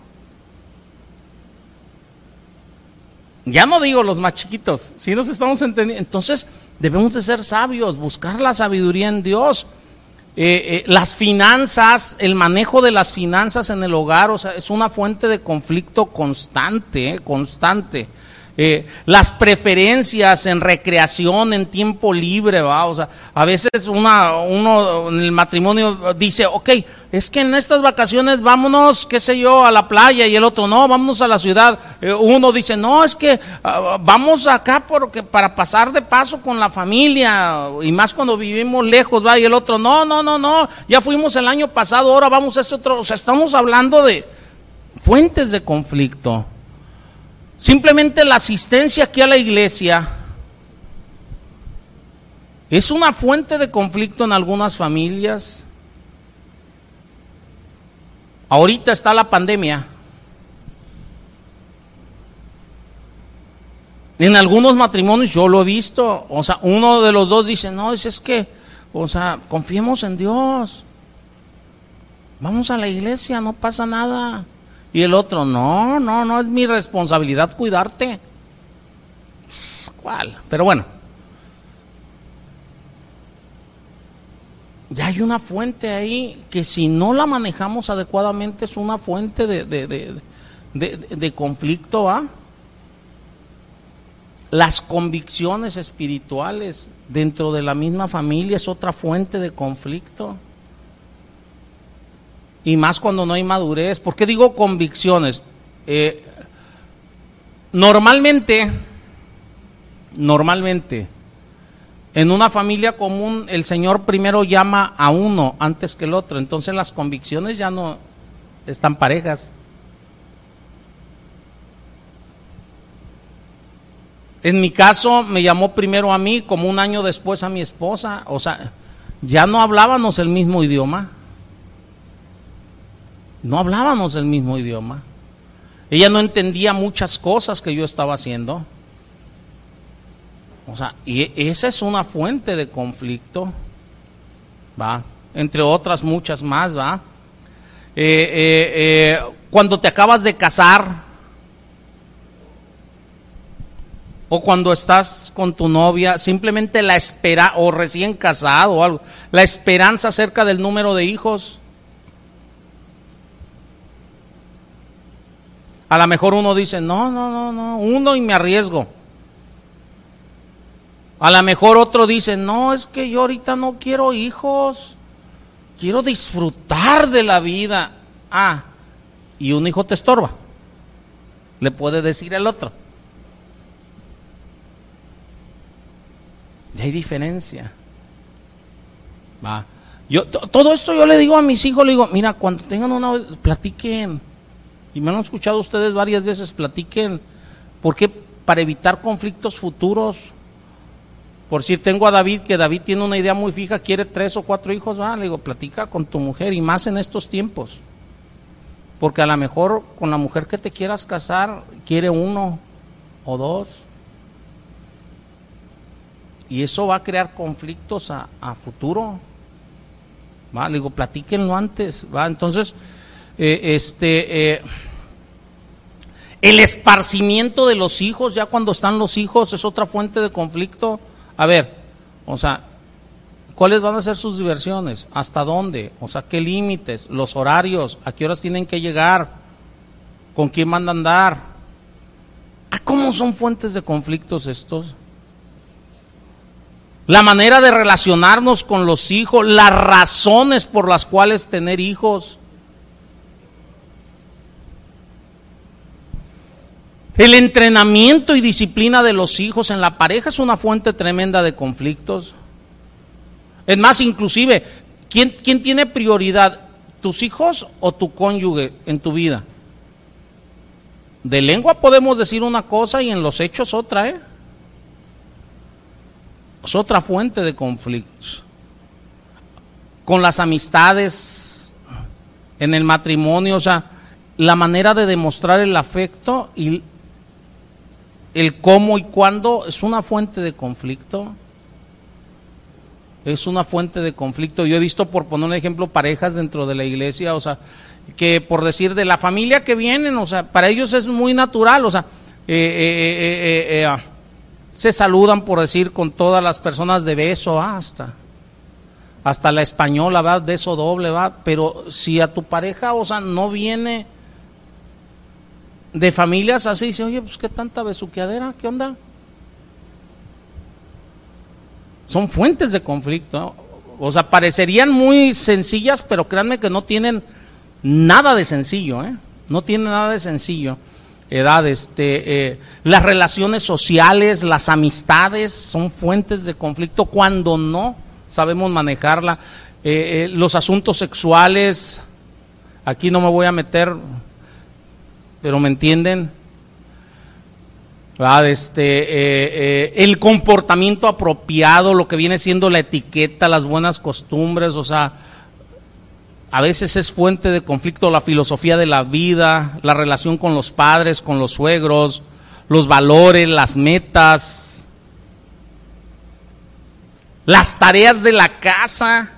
Ya no digo los más chiquitos, si nos estamos entendiendo. Entonces, debemos de ser sabios, buscar la sabiduría en Dios. Eh, eh, las finanzas, el manejo de las finanzas en el hogar, o sea, es una fuente de conflicto constante, eh, constante. Eh, las preferencias en recreación, en tiempo libre, ¿va? O sea, a veces una, uno en el matrimonio dice, ok, es que en estas vacaciones vámonos, qué sé yo, a la playa y el otro, no, vámonos a la ciudad. Eh, uno dice, no, es que ah, vamos acá porque, para pasar de paso con la familia y más cuando vivimos lejos, ¿va? Y el otro, no, no, no, no, ya fuimos el año pasado, ahora vamos a este otro. O sea, estamos hablando de fuentes de conflicto. Simplemente la asistencia aquí a la iglesia es una fuente de conflicto en algunas familias. Ahorita está la pandemia. En algunos matrimonios yo lo he visto, o sea, uno de los dos dice, no, es, que, o sea, confiemos en Dios. Vamos a la iglesia, no pasa nada. Y el otro, no, no, no es mi responsabilidad cuidarte. ¿Cuál? Pero bueno. Ya hay una fuente ahí que si no la manejamos adecuadamente es una fuente de, de, de, conflicto. ¿ah? Las convicciones espirituales dentro de la misma familia es otra fuente de conflicto. Y más cuando no hay madurez. ¿Por qué digo convicciones? Eh, normalmente, normalmente, en una familia común el Señor primero llama a uno antes que el otro. Entonces las convicciones ya no están parejas. En mi caso me llamó primero a mí, como un año después a mi esposa. O sea, ya no hablábamos el mismo idioma. No hablábamos el mismo idioma. Ella no entendía muchas cosas que yo estaba haciendo. O sea, y esa es una fuente de conflicto, ¿va? Entre otras muchas más, ¿va? Eh, eh, eh, cuando te acabas de casar, o cuando estás con tu novia, simplemente la espera, o recién casado o algo, la esperanza acerca del número de hijos A lo mejor uno dice, no, no, no, no, uno y me arriesgo. A lo mejor otro dice, no, es que yo ahorita no quiero hijos, quiero disfrutar de la vida. Ah, y un hijo te estorba, le puede decir el otro. Y hay diferencia. Va. Yo, todo esto yo le digo a mis hijos, le digo, mira, cuando tengan una, platiquen. Y me han escuchado ustedes varias veces, platiquen. porque Para evitar conflictos futuros. Por si tengo a David, que David tiene una idea muy fija, quiere tres o cuatro hijos, va, le digo, platica con tu mujer y más en estos tiempos. Porque a lo mejor con la mujer que te quieras casar, quiere uno o dos. Y eso va a crear conflictos a, futuro. ¿va? Le digo, platíquenlo antes. ¿va? Entonces, eh, este, eh, el esparcimiento de los hijos, ya cuando están los hijos, es otra fuente de conflicto. A ver, o sea, ¿cuáles van a ser sus diversiones? ¿Hasta dónde? O sea, ¿qué límites? ¿Los horarios? ¿A qué horas tienen que llegar? ¿Con quién mandan andar? ¿A cómo son fuentes de conflictos estos? La manera de relacionarnos con los hijos, las razones por las cuales tener hijos. El entrenamiento y disciplina de los hijos en la pareja es una fuente tremenda de conflictos. Es más, inclusive, ¿quién, tiene prioridad? ¿Tus hijos o tu cónyuge en tu vida? De lengua podemos decir una cosa y en los hechos otra, ¿eh? Es otra fuente de conflictos. Con las amistades, en el matrimonio, o sea, la manera de demostrar el afecto y el cómo y cuándo es una fuente de conflicto. Es una fuente de conflicto. Yo he visto, por poner un ejemplo, parejas dentro de la iglesia, o sea, que por decir de la familia que vienen, o sea, para ellos es muy natural, o sea, eh, eh, eh, se saludan, por decir, con todas las personas de beso, hasta, hasta la española, va, beso doble, va, pero si a tu pareja, o sea, no viene de familias así, dice, oye, pues qué tanta besuqueadera, ¿qué onda? Son fuentes de conflicto, o sea, parecerían muy sencillas, pero créanme que no tienen nada de sencillo, ¿eh? No tienen nada de sencillo. Edad, este, eh, las relaciones sociales, las amistades son fuentes de conflicto cuando no sabemos manejarla. Eh, los asuntos sexuales, aquí no me voy a meter pero me entienden. Este, eh, eh, el comportamiento apropiado, lo que viene siendo la etiqueta, las buenas costumbres, o sea, a veces es fuente de conflicto la filosofía de la vida, la relación con los padres, con los suegros, los valores, las metas, las tareas de la casa,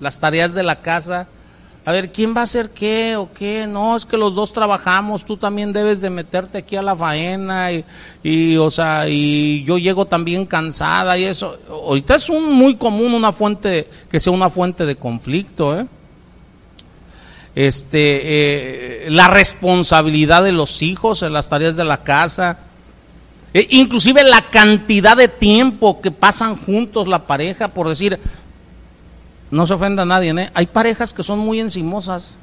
las tareas de la casa a ver, ¿quién va a hacer qué o qué? No, es que los dos trabajamos, tú también debes de meterte aquí a la faena y, o sea, y yo llego también cansada y eso. Ahorita es un, muy común una fuente, que sea una fuente de conflicto, ¿eh? Este, eh, la responsabilidad de los hijos en las tareas de la casa, e inclusive la cantidad de tiempo que pasan juntos la pareja, por decir, no se ofenda a nadie, ¿eh? Hay parejas que son muy encimosas.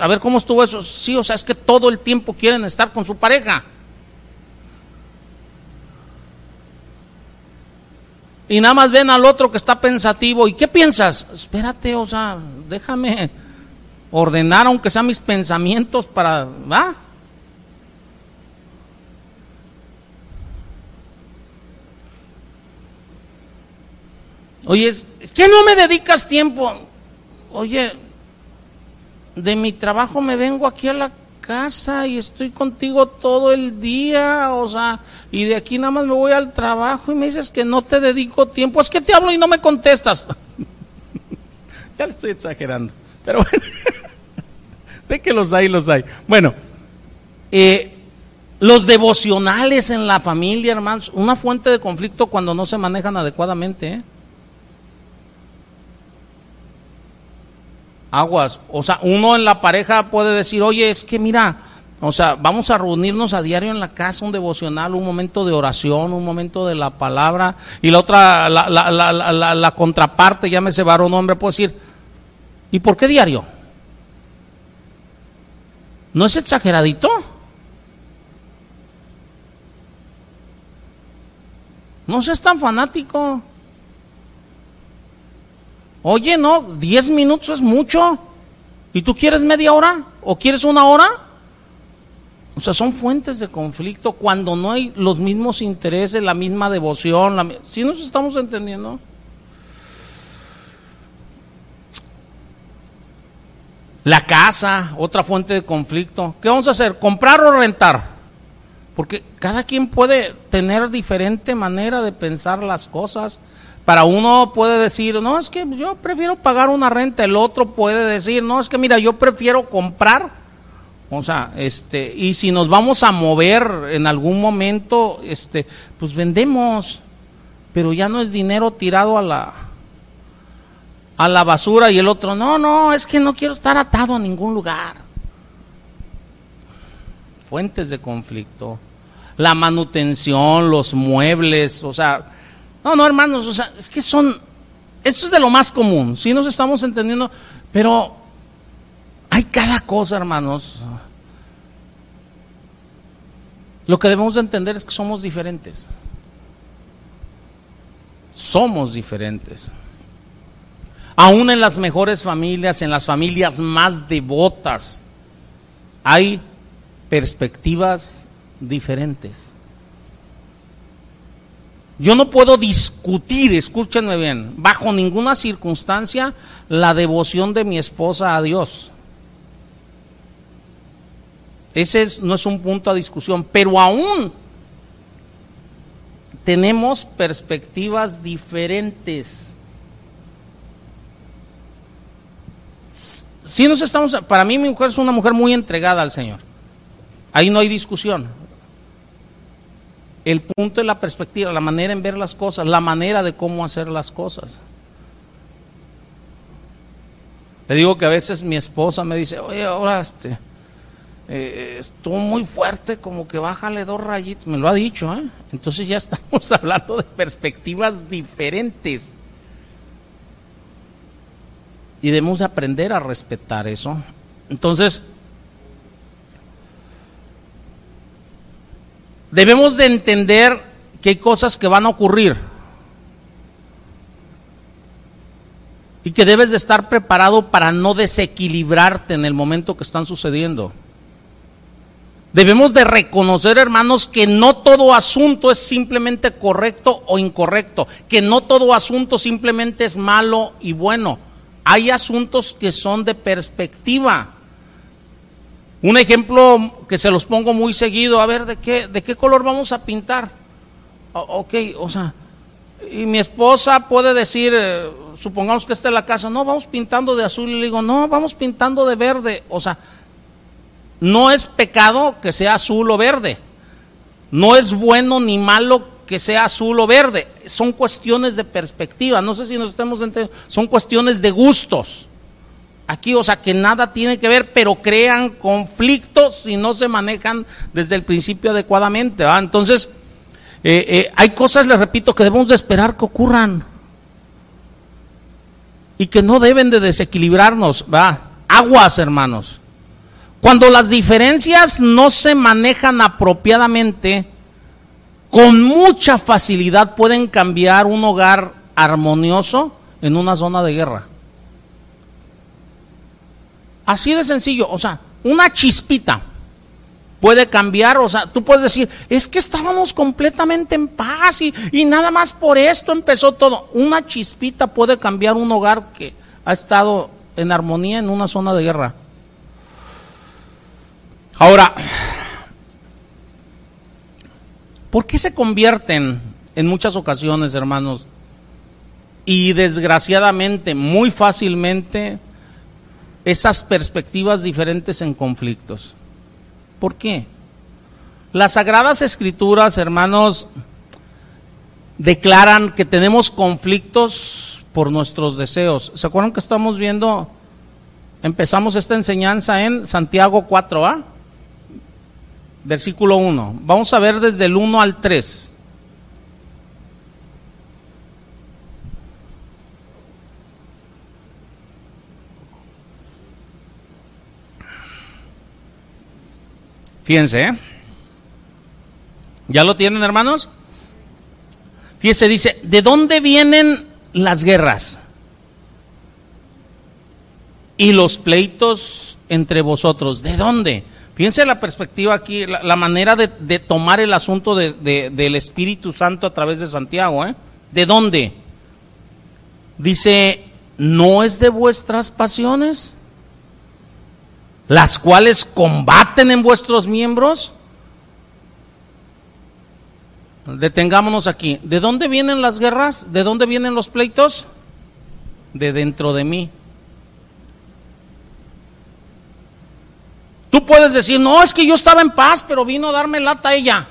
A ver, ¿cómo estuvo eso? Sí, o sea, es que todo el tiempo quieren estar con su pareja. Y nada más ven al otro que está pensativo. ¿Y qué piensas? Espérate, o sea, déjame ordenar aunque sean mis pensamientos para... ¿va? Oye, es, que no me dedicas tiempo. Oye, de mi trabajo me vengo aquí a la casa y estoy contigo todo el día, o sea, y de aquí nada más me voy al trabajo y me dices que no te dedico tiempo. Es que te hablo y no me contestas. *laughs* ya le estoy exagerando, pero bueno, *laughs* de que los hay, los hay. Bueno, eh, los devocionales en la familia, hermanos, una fuente de conflicto cuando no se manejan adecuadamente. ¿eh? Aguas. O sea, uno en la pareja puede decir, oye, es que mira, o sea, vamos a reunirnos a diario en la casa, un devocional, un momento de oración, un momento de la palabra. Y la otra, la, la, la, la contraparte, llámese varón hombre, puede decir, ¿y por qué diario? ¿No es exageradito? No seas tan fanático. Oye, no, 10 minutos es mucho. ¿Y tú quieres media hora? ¿O quieres una hora? O sea, son fuentes de conflicto cuando no hay los mismos intereses, la misma devoción. La... ¿Sí nos estamos entendiendo? La casa, otra fuente de conflicto. ¿Qué vamos a hacer? ¿Comprar o rentar? Porque cada quien puede tener diferente manera de pensar las cosas. Para uno puede decir, no, es que yo prefiero pagar una renta, el otro puede decir, no, es que mira, yo prefiero comprar. O sea, este, y si nos vamos a mover en algún momento, este, pues vendemos, pero ya no es dinero tirado a la a la basura y el otro, no, no, es que no quiero estar atado a ningún lugar. Fuentes de conflicto. La manutención, los muebles, o sea, no, no, hermanos, o sea, es que son, esto es de lo más común, sí nos estamos entendiendo, pero hay cada cosa, hermanos. Lo que debemos de entender es que somos diferentes. Somos diferentes. Aún en las mejores familias, en las familias más devotas, hay perspectivas diferentes. Yo no puedo discutir, escúchenme bien, bajo ninguna circunstancia la devoción de mi esposa a Dios. Ese no es un punto a discusión, pero aún tenemos perspectivas diferentes. Si nos estamos, para mí mi mujer es una mujer muy entregada al Señor. Ahí no hay discusión el punto es la perspectiva, la manera en ver las cosas, la manera de cómo hacer las cosas. Le digo que a veces mi esposa me dice, oye, ahora este, eh, estuvo muy fuerte, como que bájale dos rayitos, me lo ha dicho, ¿eh? entonces ya *laughs* estamos hablando de perspectivas diferentes. Y debemos aprender a respetar eso. Entonces, debemos de entender que hay cosas que van a ocurrir y que debes de estar preparado para no desequilibrarte en el momento que están sucediendo. Debemos de reconocer, hermanos, que no todo asunto es simplemente correcto o incorrecto, que no todo asunto simplemente es malo y bueno. Hay asuntos que son de perspectiva. Un ejemplo que se los pongo muy seguido, a ver, ¿de qué, de qué color vamos a pintar? ok, o sea, y mi esposa puede decir, eh, supongamos que esta es la casa, no, vamos pintando de azul, y le digo, no, vamos pintando de verde, o sea, no es pecado que sea azul o verde, no es bueno ni malo que sea azul o verde, son cuestiones de perspectiva, no sé si nos estamos entendiendo, son cuestiones de gustos aquí, o sea, que nada tiene que ver, pero crean conflictos si no se manejan desde el principio adecuadamente. ¿va? Entonces, eh, eh, hay cosas, les repito, que debemos de esperar que ocurran y que no deben de desequilibrarnos. ¿va? Aguas, hermanos. Cuando las diferencias no se manejan apropiadamente, con mucha facilidad pueden cambiar un hogar armonioso en una zona de guerra. Así de sencillo, o sea, una chispita puede cambiar, o sea, tú puedes decir, es que estábamos completamente en paz y, y, nada más por esto empezó todo. Una chispita puede cambiar un hogar que ha estado en armonía en una zona de guerra. Ahora, ¿por qué se convierten en muchas ocasiones, hermanos? Y desgraciadamente, muy fácilmente, esas perspectivas diferentes en conflictos. ¿Por qué? Las sagradas escrituras, hermanos, declaran que tenemos conflictos por nuestros deseos. ¿Se acuerdan que estamos viendo empezamos esta enseñanza en Santiago 4a, versículo 1. Vamos a ver desde el 1 al 3. Fíjense, ¿eh? ¿ya lo tienen hermanos? Fíjense, dice, ¿de dónde vienen las guerras? Y los pleitos entre vosotros, ¿de dónde? Fíjense la perspectiva aquí, la, manera de, tomar el asunto del Espíritu Santo a través de Santiago. ¿eh? ¿De dónde? Dice, ¿no es de vuestras pasiones? Las cuales combaten en vuestros miembros? Detengámonos aquí. ¿De dónde vienen las guerras? ¿De dónde vienen los pleitos? De dentro de mí. Tú puedes decir, no, es que yo estaba en paz, pero vino a darme lata ella.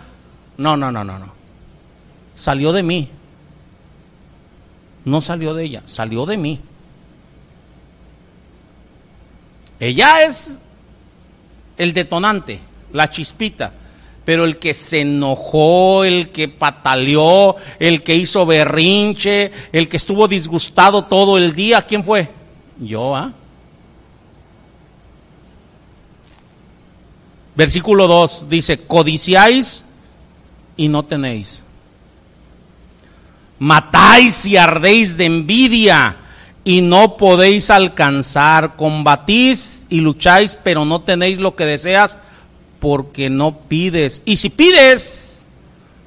No, no, no, no, no. Salió de mí. No salió de ella, salió de mí. Ella es el detonante, la chispita. Pero el que se enojó, el que pataleó, el que hizo berrinche, el que estuvo disgustado todo el día, ¿quién fue? Yo, ¿ah? Versículo 2 dice, codiciáis y no tenéis. Matáis y ardéis de envidia y no podéis alcanzar. Combatís y lucháis, pero no tenéis lo que deseas porque no pides. Y si pides,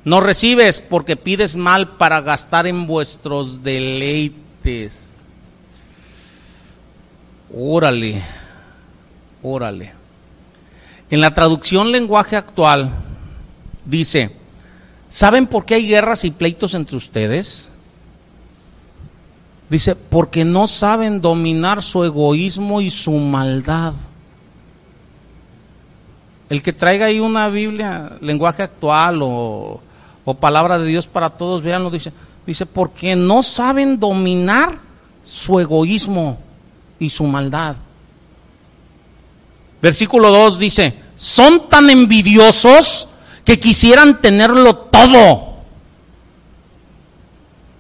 no recibes porque pides mal para gastar en vuestros deleites. Órale, órale. En la traducción lenguaje actual dice, ¿saben por qué hay guerras y pleitos entre ustedes? Dice, porque no saben dominar su egoísmo y su maldad. El que traiga ahí una Biblia, lenguaje actual o, palabra de Dios para todos, veanlo, dice, dice, porque no saben dominar su egoísmo y su maldad. Versículo 2 dice, son tan envidiosos que quisieran tenerlo todo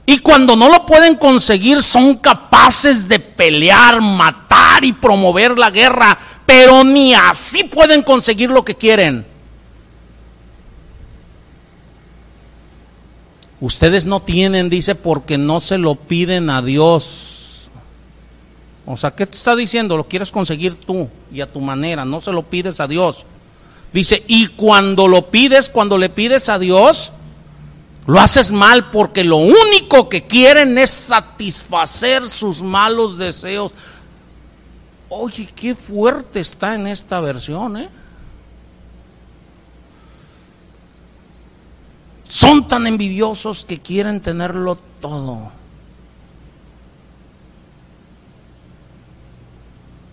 y cuando no lo pueden conseguir son capaces de pelear, matar y promover la guerra, pero ni así pueden conseguir lo que quieren. Ustedes no tienen, dice, porque no se lo piden a Dios. O sea, ¿qué te está diciendo? Lo quieres conseguir tú y a tu manera, no se lo pides a Dios. Dice, y cuando lo pides, cuando le pides a Dios, lo haces mal porque lo único que quieren es satisfacer sus malos deseos. Oye, qué fuerte está en esta versión, ¿eh? Son tan envidiosos que quieren tenerlo todo.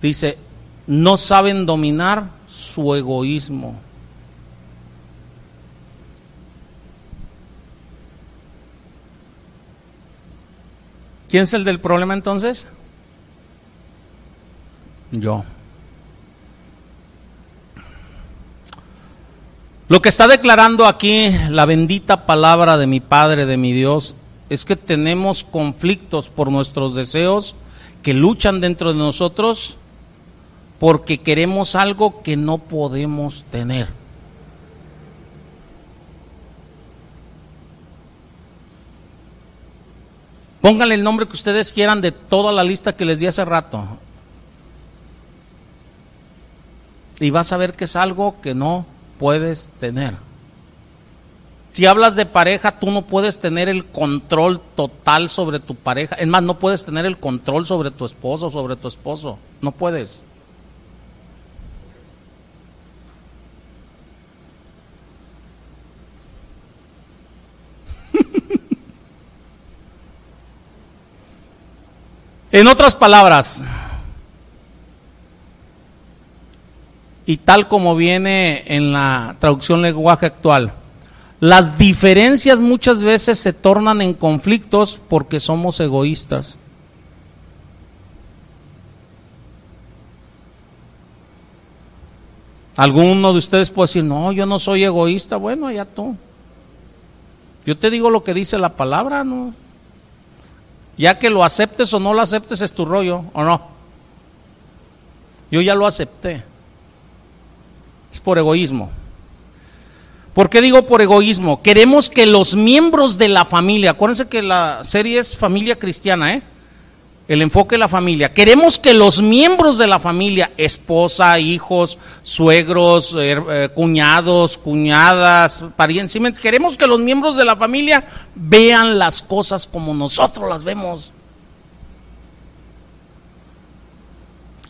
Dice, no saben dominar su egoísmo. ¿Quién es el del problema entonces? Yo. Lo que está declarando aquí la bendita palabra de mi Padre, de mi Dios, es que tenemos conflictos por nuestros deseos que luchan dentro de nosotros porque queremos algo que no podemos tener. Pónganle el nombre que ustedes quieran de toda la lista que les di hace rato. Y vas a ver que es algo que no puedes tener. Si hablas de pareja, tú no puedes tener el control total sobre tu pareja. Es más, no puedes tener el control sobre tu esposo sobre tu esposo. No puedes. *laughs* En otras palabras, y tal como viene en la traducción lenguaje actual, las diferencias muchas veces se tornan en conflictos porque somos egoístas. Alguno de ustedes puede decir, no, yo no soy egoísta. Bueno, allá tú. Yo te digo lo que dice la palabra, ¿no? Ya que lo aceptes o no lo aceptes es tu rollo, ¿o no? Yo ya lo acepté. Es por egoísmo. ¿Por qué digo por egoísmo? Queremos que los miembros de la familia, acuérdense que la serie es familia cristiana, ¿eh? El enfoque de la familia. Queremos que los miembros de la familia, esposa, hijos, suegros, eh, cuñados, cuñadas, parientes, queremos que los miembros de la familia vean las cosas como nosotros las vemos.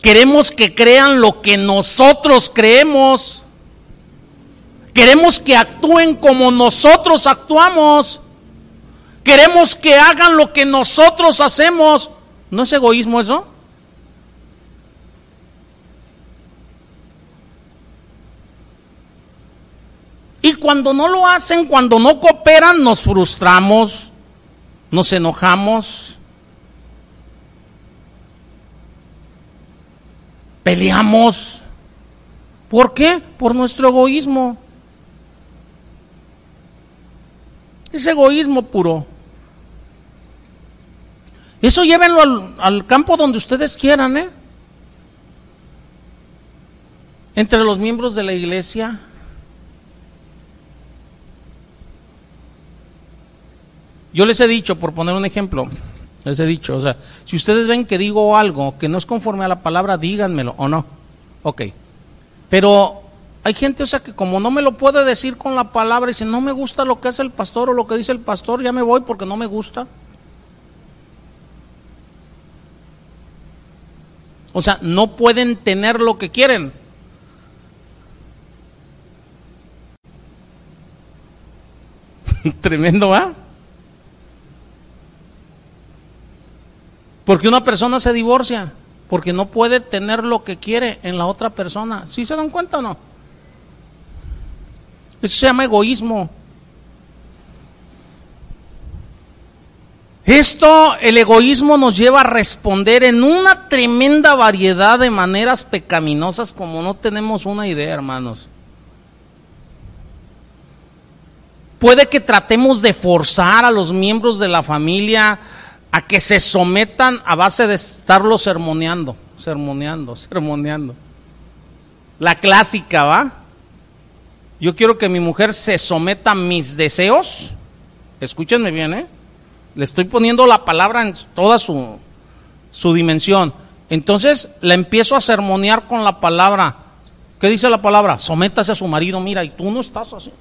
Queremos que crean lo que nosotros creemos. Queremos que actúen como nosotros actuamos. Queremos que hagan lo que nosotros hacemos. ¿No es egoísmo eso? Y cuando no lo hacen, cuando no cooperan, nos frustramos, nos enojamos, peleamos. ¿Por qué? Por nuestro egoísmo. Es egoísmo puro. Eso llévenlo al, campo donde ustedes quieran, ¿eh? Entre los miembros de la iglesia. Yo les he dicho, por poner un ejemplo, les he dicho, o sea, si ustedes ven que digo algo que no es conforme a la palabra, díganmelo o no. Ok. Pero hay gente, o sea, que como no me lo puede decir con la palabra, dice, no me gusta lo que hace el pastor o lo que dice el pastor, ya me voy porque no me gusta. O sea, no pueden tener lo que quieren. *laughs* Tremendo, ¿va? Porque una persona se divorcia porque no puede tener lo que quiere en la otra persona. ¿Sí se dan cuenta o no? Eso se llama egoísmo. Esto, el egoísmo nos lleva a responder en una tremenda variedad de maneras pecaminosas como no tenemos una idea, hermanos. Puede que tratemos de forzar a los miembros de la familia a que se sometan a base de estarlos sermoneando, sermoneando, sermoneando. La clásica, ¿va? Yo quiero que mi mujer se someta a mis deseos. Escúchenme bien, ¿eh? Le estoy poniendo la palabra en toda su, su dimensión. Entonces la empiezo a sermonear con la palabra. ¿Qué dice la palabra? Sométase a su marido, mira, y tú no estás así.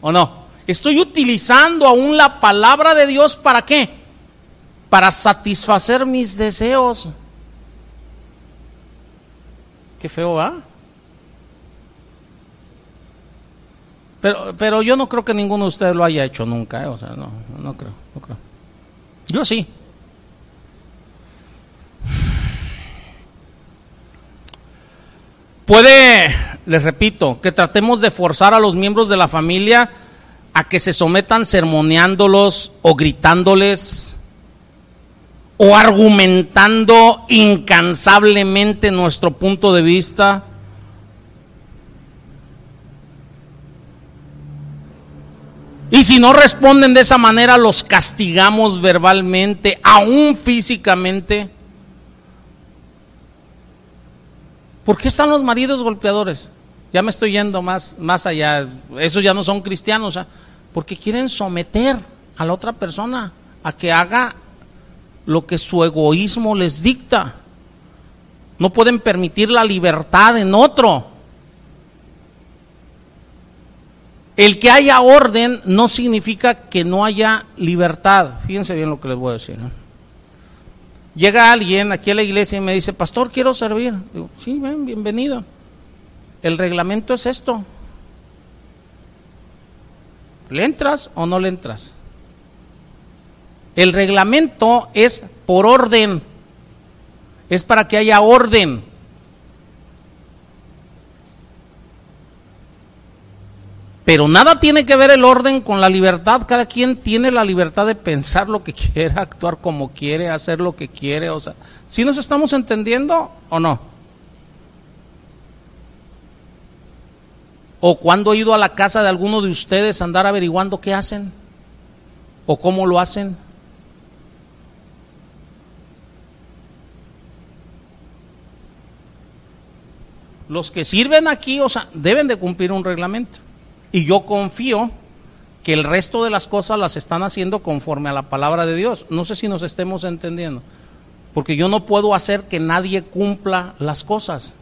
¿O no? Estoy utilizando aún la palabra de Dios para qué? Para satisfacer mis deseos. Qué feo, ¿va? Pero, pero yo no creo que ninguno de ustedes lo haya hecho nunca, ¿eh? o sea, no, no creo, no creo. Yo sí. Puede, les repito, que tratemos de forzar a los miembros de la familia a que se sometan sermoneándolos o gritándoles o argumentando incansablemente nuestro punto de vista Y si no responden de esa manera, los castigamos verbalmente, aún físicamente. ¿Por qué están los maridos golpeadores? Ya me estoy yendo más, más allá. Esos ya no son cristianos. ¿ah? Porque quieren someter a la otra persona a que haga lo que su egoísmo les dicta. No pueden permitir la libertad en otro. El que haya orden no significa que no haya libertad. Fíjense bien lo que les voy a decir. Llega alguien aquí a la iglesia y me dice, pastor, quiero servir. Digo, sí, ven, bienvenido. El reglamento es esto. ¿Le entras o no le entras? El reglamento es por orden. Es para que haya orden. Pero nada tiene que ver el orden con la libertad. Cada quien tiene la libertad de pensar lo que *laughs* quiere, actuar como quiere, hacer lo que quiere. O sea, ¿sí nos estamos entendiendo o no? ¿O cuando he ido a la casa de alguno de ustedes a andar averiguando qué hacen? ¿O cómo lo hacen? Los que sirven aquí, o sea, deben de cumplir un reglamento. Y yo confío que el resto de las cosas las están haciendo conforme a la palabra de Dios. No sé si nos estemos entendiendo. Porque yo no puedo hacer que nadie cumpla las cosas.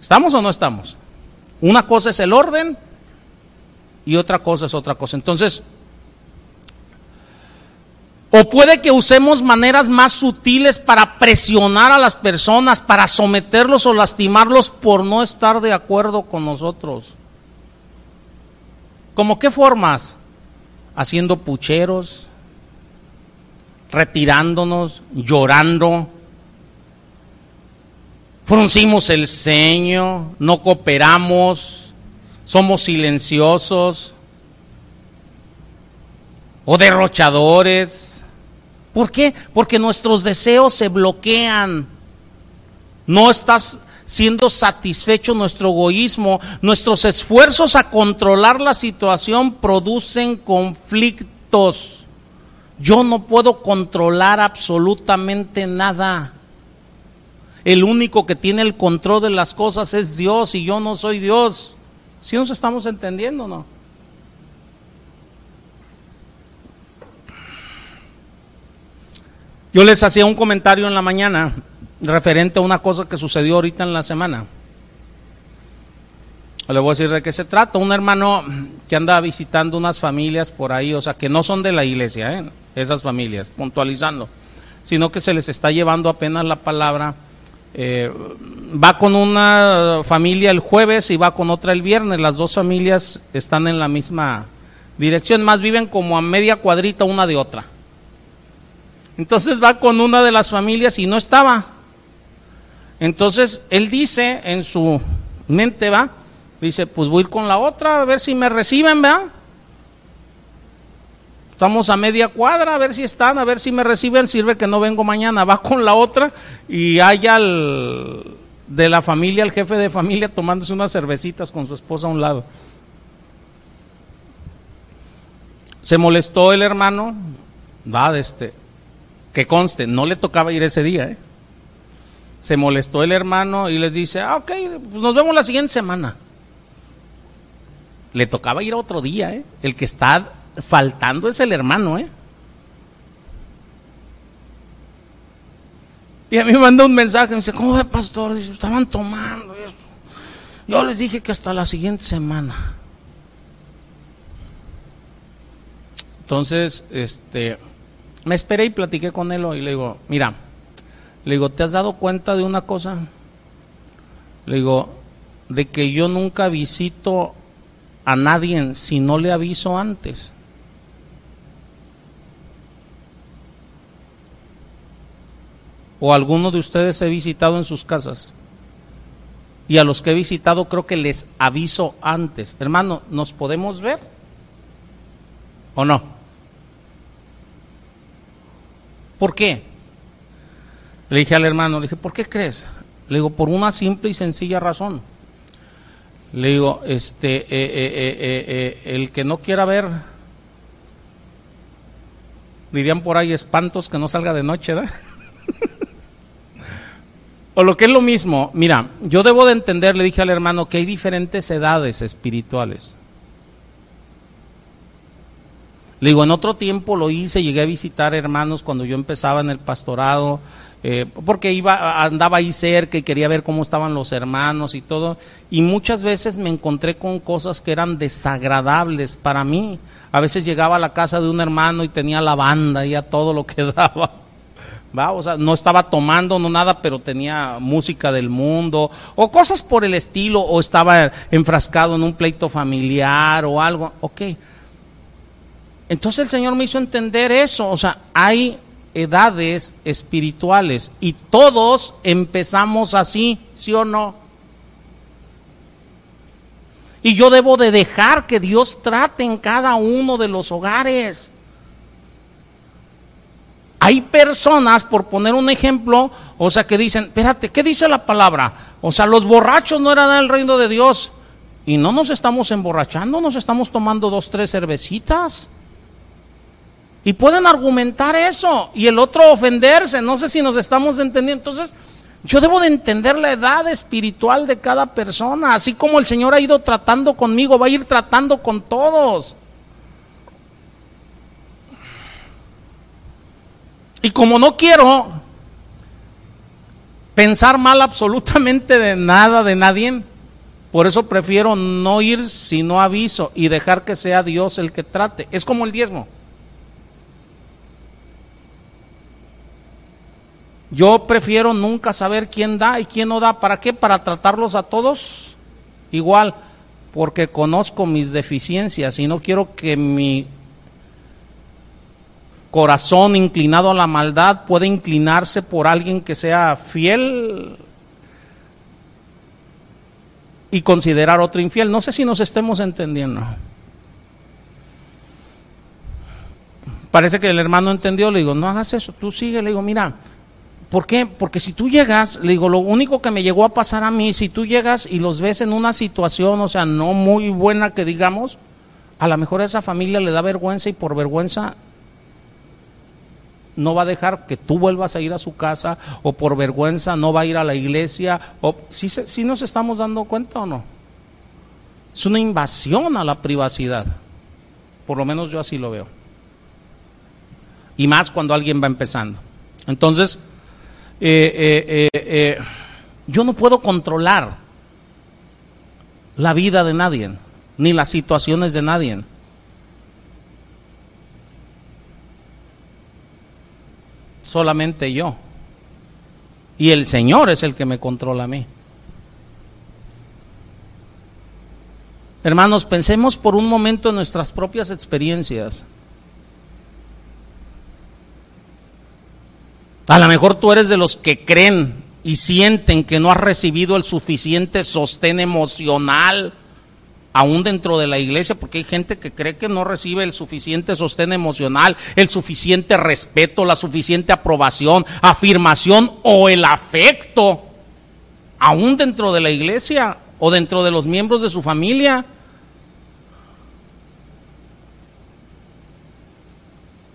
¿Estamos o no estamos? Una cosa es el orden y otra cosa es otra cosa. Entonces, o puede que usemos maneras más sutiles para presionar a las personas, para someterlos o lastimarlos por no estar de acuerdo con nosotros. ¿Cómo qué formas? Haciendo pucheros, retirándonos, llorando, fruncimos el ceño, no cooperamos, somos silenciosos o derrochadores. ¿Por qué? Porque nuestros deseos se bloquean. No estás siendo satisfecho nuestro egoísmo. Nuestros esfuerzos a controlar la situación producen conflictos. Yo no puedo controlar absolutamente nada. El único que tiene el control de las cosas es Dios y yo no soy Dios. Si nos estamos entendiendo, ¿no? Yo les hacía un comentario en la mañana referente a una cosa que sucedió ahorita en la semana. Le voy a decir de qué se trata. Un hermano que anda visitando unas familias por ahí, o sea, que no son de la iglesia, ¿eh? esas familias, puntualizando, sino que se les está llevando apenas la palabra eh, va con una familia el jueves y va con otra el viernes. Las dos familias están en la misma dirección, más viven como a media cuadrita una de otra. Entonces va con una de las familias y no estaba. Entonces él dice en su mente, va, dice, pues voy con la otra a ver si me reciben, ¿verdad? Estamos a media cuadra, a ver si están, a ver si me reciben, sirve que no vengo mañana. Va con la otra y hay al de la familia, el jefe de familia, tomándose unas cervecitas con su esposa a un lado. Se molestó el hermano, va, este, que conste, no le tocaba ir ese día, ¿eh? Se molestó el hermano y les dice, ah, ok, pues nos vemos la siguiente semana. Le tocaba ir otro día, ¿eh? El que está faltando es el hermano, ¿eh? Y a mí me manda un mensaje, me dice, ¿cómo ve, pastor? Dice, estaban tomando. Yo les dije que hasta la siguiente semana. Entonces, este, me esperé y platiqué con él y le digo, mira, le digo, ¿te has dado cuenta de una cosa? Le digo, de que yo nunca visito a nadie si no le aviso antes. o alguno de ustedes he visitado en sus casas. Y a los que he visitado creo que les aviso antes. Hermano, ¿nos podemos ver? ¿O no? ¿Por qué? Le dije al hermano, le dije, ¿por qué crees? Le digo, por una simple y sencilla razón. Le digo, este, eh, eh, eh, el que no quiera ver, dirían por ahí espantos que no salga de noche, ¿verdad? *laughs* O lo que es lo mismo, mira, yo debo de entender, le dije al hermano, que hay diferentes edades espirituales. Le digo, en otro tiempo lo hice, llegué a visitar hermanos cuando yo empezaba en el pastorado, eh, porque iba, andaba ahí cerca y quería ver cómo estaban los hermanos y todo, y muchas veces me encontré con cosas que eran desagradables para mí. A veces llegaba a la casa de un hermano y tenía la banda y a todo lo que *laughs* daba. O sea, no estaba tomando, no nada, pero tenía música del mundo, o cosas por el estilo, o estaba enfrascado en un pleito familiar o algo. Ok. Entonces el Señor me hizo entender eso. O sea, hay edades espirituales y todos empezamos así, ¿sí o no? Y yo debo de dejar que Dios trate en cada uno de los hogares Hay personas, por poner un ejemplo, o sea, que dicen, espérate, ¿qué dice la palabra? O sea, los borrachos no eran del reino de Dios. Y no nos estamos emborrachando, nos estamos tomando dos, tres cervecitas. Y pueden argumentar eso y el otro ofenderse. No sé si nos estamos entendiendo. Entonces, yo debo de entender la edad espiritual de cada persona. Así como el Señor ha ido tratando conmigo, va a ir tratando con todos. Y como no quiero pensar mal absolutamente de nada, de nadie, por eso prefiero no ir si no aviso y dejar que sea Dios el que trate. Es como el diezmo. Yo prefiero nunca saber quién da y quién no da. ¿Para qué? Para tratarlos a todos igual, porque conozco mis deficiencias y no quiero que mi corazón inclinado a la maldad pueda inclinarse por alguien que sea fiel y considerar otro infiel. No sé si nos estemos entendiendo. Parece que el hermano entendió, le digo, no hagas eso, tú sigue, le digo, mira, ¿Por qué? Porque si tú llegas, le digo, lo único que me llegó a pasar a mí, si tú llegas y los ves en una situación, o sea, no muy buena que digamos, a lo mejor a esa familia le da vergüenza y por vergüenza no va a dejar que tú vuelvas a ir a su casa o por vergüenza no va a ir a la iglesia. O, ¿sí, ¿Sí nos estamos dando cuenta o no? Es una invasión a la privacidad. Por lo menos yo así lo veo. Y más cuando alguien va empezando. Entonces, eh, eh, eh, yo no puedo controlar la vida de nadie, ni las situaciones de nadie. Solamente yo. Y el Señor es el que me controla a mí. Hermanos, pensemos por un momento en nuestras propias experiencias. A lo mejor tú eres de los que creen y sienten que no has recibido el suficiente sostén emocional aún dentro de la iglesia, porque hay gente que cree que no recibe el suficiente sostén emocional, el suficiente respeto, la suficiente aprobación, afirmación o el afecto, aún dentro de la iglesia o dentro de los miembros de su familia.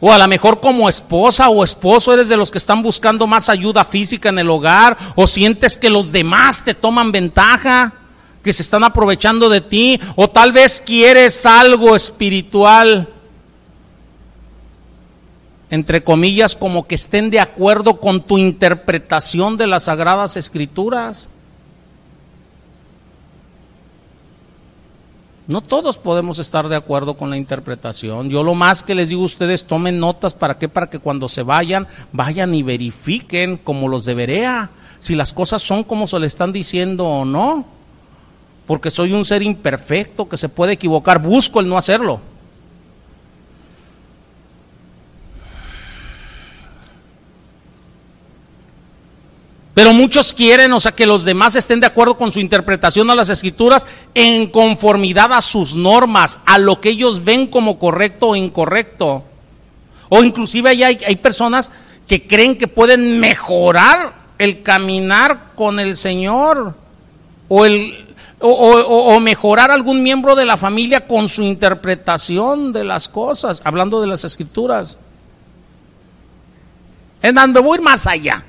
O a lo mejor como esposa o esposo eres de los que están buscando más ayuda física en el hogar o sientes que los demás te toman ventaja, que se están aprovechando de ti o tal vez quieres algo espiritual, entre comillas, como que estén de acuerdo con tu interpretación de las sagradas escrituras. No todos podemos estar de acuerdo con la interpretación. Yo lo más que les digo a ustedes, tomen notas para qué, para que cuando se vayan, vayan y verifiquen como los debería, si las cosas son como se le están diciendo o no. Porque soy un ser imperfecto que se puede equivocar, busco el no hacerlo. Pero muchos quieren, o sea, que los demás estén de acuerdo con su interpretación a las escrituras en conformidad a sus normas, a lo que ellos ven como correcto o incorrecto. O inclusive hay, hay personas que creen que pueden mejorar el caminar con el Señor o, mejorar algún miembro de la familia con su interpretación de las cosas, hablando de las escrituras. En donde voy a ir más allá.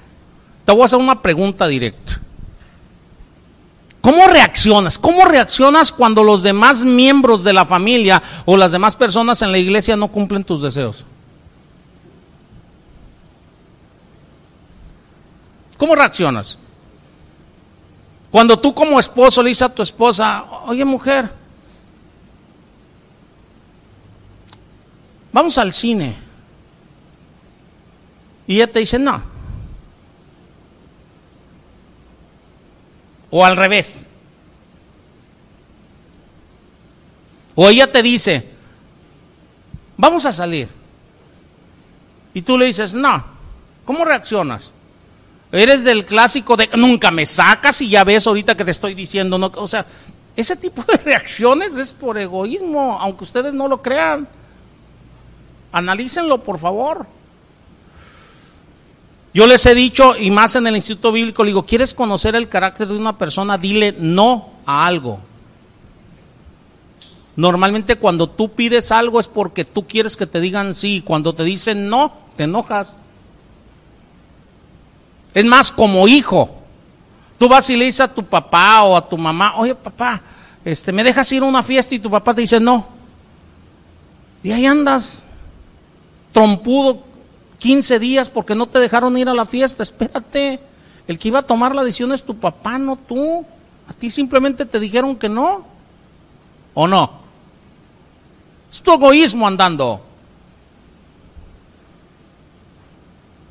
Te voy a hacer una pregunta directa. ¿Cómo reaccionas? ¿Cómo reaccionas cuando los demás miembros de la familia o las demás personas en la iglesia no cumplen tus deseos? ¿Cómo reaccionas? Cuando tú como esposo le dices a tu esposa, oye mujer, vamos al cine. Y ella te dice, no, O al revés. O ella te dice, vamos a salir. Y tú le dices, no. ¿Cómo reaccionas? Eres del clásico de nunca me sacas y ya ves ahorita que te estoy diciendo, no, o sea, ese tipo de *laughs* reacciones es por egoísmo, aunque ustedes no lo crean. Analícenlo, por favor. Yo les he dicho, y más en el Instituto Bíblico, le digo, ¿quieres conocer el carácter de una persona? Dile no a algo. Normalmente cuando tú pides algo es porque tú quieres que te digan sí. Cuando te dicen no, te enojas. Es más, como hijo, tú vas y le dices a tu papá o a tu mamá, oye papá, este, ¿me dejas ir a una fiesta? Y tu papá te dice no. Y ahí andas, trompudo 15 días porque no te dejaron ir a la fiesta. Espérate, el que iba a tomar la decisión es tu papá, no tú. A ti simplemente te dijeron que no. ¿O no? Es tu egoísmo andando.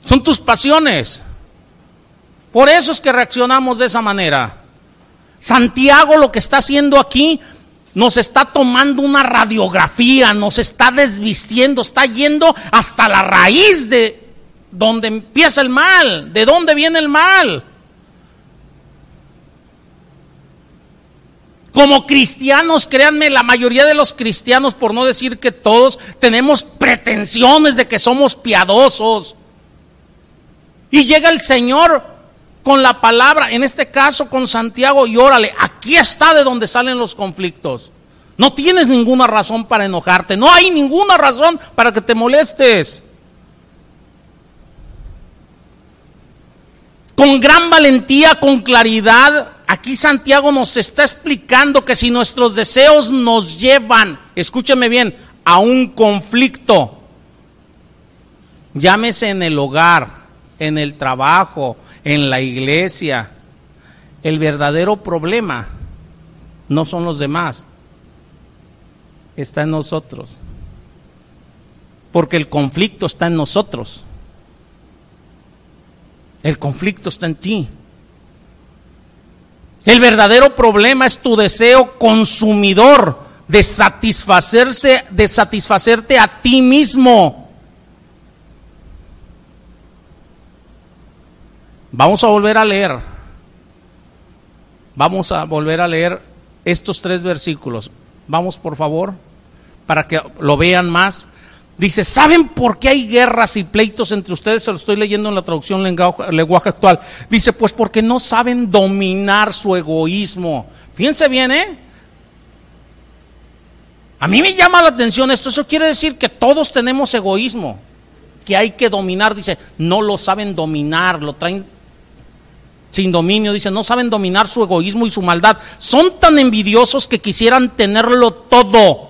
Son tus pasiones. Por eso es que reaccionamos de esa manera. Santiago lo que está haciendo aquí nos está tomando una radiografía, nos está desvistiendo, está yendo hasta la raíz de donde empieza el mal, de dónde viene el mal. Como cristianos, créanme, la mayoría de los cristianos, por no decir que todos, tenemos pretensiones de que somos piadosos. Y llega el Señor con la palabra, en este caso con Santiago, y órale, aquí está de donde salen los conflictos. No tienes ninguna razón para enojarte, no hay ninguna razón para que te molestes. Con gran valentía, con claridad, aquí Santiago nos está explicando que si nuestros deseos nos llevan, escúcheme bien, a un conflicto, llámese en el hogar, en el trabajo, en la iglesia. El verdadero problema no son los demás, está en nosotros. Porque el conflicto está en nosotros. El conflicto está en ti. El verdadero problema es tu deseo consumidor de satisfacerse, de satisfacerte a ti mismo. Vamos a volver a leer. Vamos a volver a leer estos tres versículos. Vamos, por favor, para que lo vean más. Dice, ¿saben por qué hay guerras y pleitos entre ustedes? Se lo estoy leyendo en la traducción lenguaje, actual. Dice, pues porque no saben dominar su egoísmo. Fíjense bien, ¿eh? A mí me llama la atención esto. Eso quiere decir que todos tenemos egoísmo, que hay que dominar. Dice, no lo saben dominar, lo traen sin dominio, dice, no saben dominar su egoísmo y su maldad. Son tan envidiosos que quisieran tenerlo todo.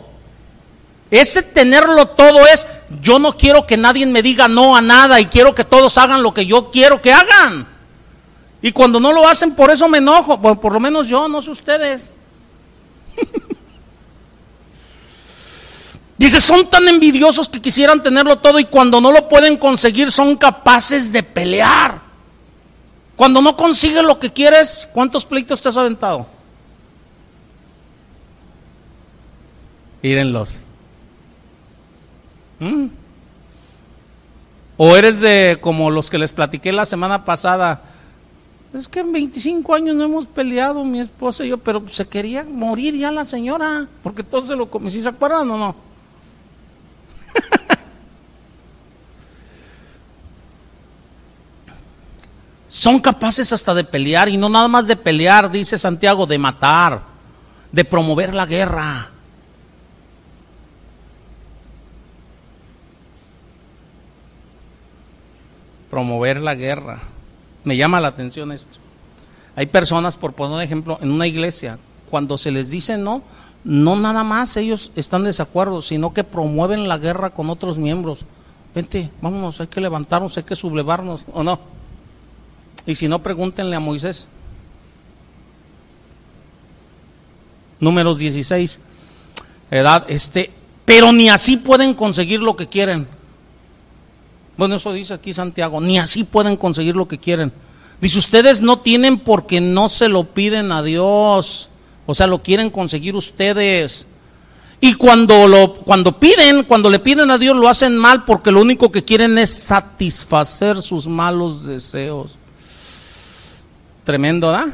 Ese tenerlo todo es, yo no quiero que nadie me diga no a nada y quiero que todos hagan lo que yo quiero que hagan. Y cuando no lo hacen, por eso me enojo. Bueno, por lo menos yo, no sé ustedes. *laughs* Dice, son tan envidiosos que quisieran tenerlo todo y cuando no lo pueden conseguir son capaces de pelear. Cuando no consigues lo que quieres, ¿cuántos pleitos te has aventado? Mírenlos. ¿Mm? O eres de como los que les platiqué la semana pasada. Es que en 25 años no hemos peleado, mi esposa y yo, pero se quería morir ya la señora, porque se lo comió. ¿Sí se acuerdan o no? *laughs* Son capaces hasta de pelear y no nada más de pelear, dice Santiago, de matar, de promover la guerra. Promover la guerra. Me llama la atención esto. Hay personas, por poner un ejemplo, en una iglesia, cuando se les dice no, no nada más ellos están de desacuerdo, sino que promueven la guerra con otros miembros. Vente, vámonos, hay que levantarnos, hay que sublevarnos, ¿o no? Y si no, pregúntenle a Moisés. Números 16. Edad, este, pero ni así pueden conseguir lo que quieren. Bueno, eso dice aquí Santiago, ni así pueden conseguir lo que quieren. Dice, ustedes no tienen porque no se lo piden a Dios. O sea, lo quieren conseguir ustedes. Y cuando, lo, cuando piden, cuando le piden a Dios, lo hacen mal porque lo único que quieren es satisfacer sus malos deseos. Tremendo, ¿da?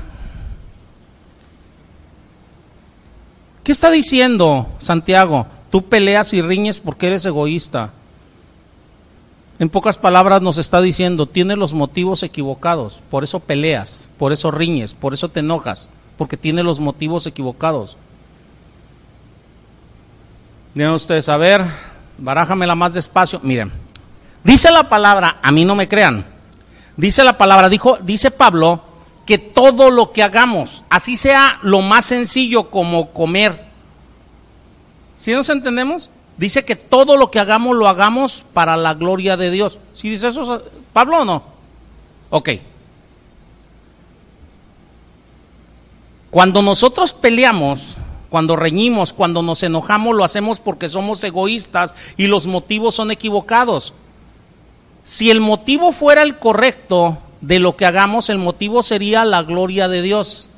¿Qué está diciendo Santiago? Tú peleas y riñes porque eres egoísta. En pocas palabras nos está diciendo, tienes los motivos equivocados, por eso peleas, por eso riñes, por eso te enojas, porque tiene los motivos equivocados. Miren ustedes, a ver, barájamela más despacio. Miren, dice la palabra, a mí no me crean, dice la palabra, dijo, dice Pablo, que todo lo que hagamos, así sea lo más sencillo como comer, ¿sí nos entendemos? Dice que todo lo que hagamos lo hagamos para la gloria de Dios. ¿Sí dice eso Pablo o no? Ok. Cuando nosotros peleamos, cuando reñimos, cuando nos enojamos, lo hacemos porque somos egoístas y los motivos son equivocados. Si el motivo fuera el correcto de lo que hagamos, el motivo sería la gloria de Dios.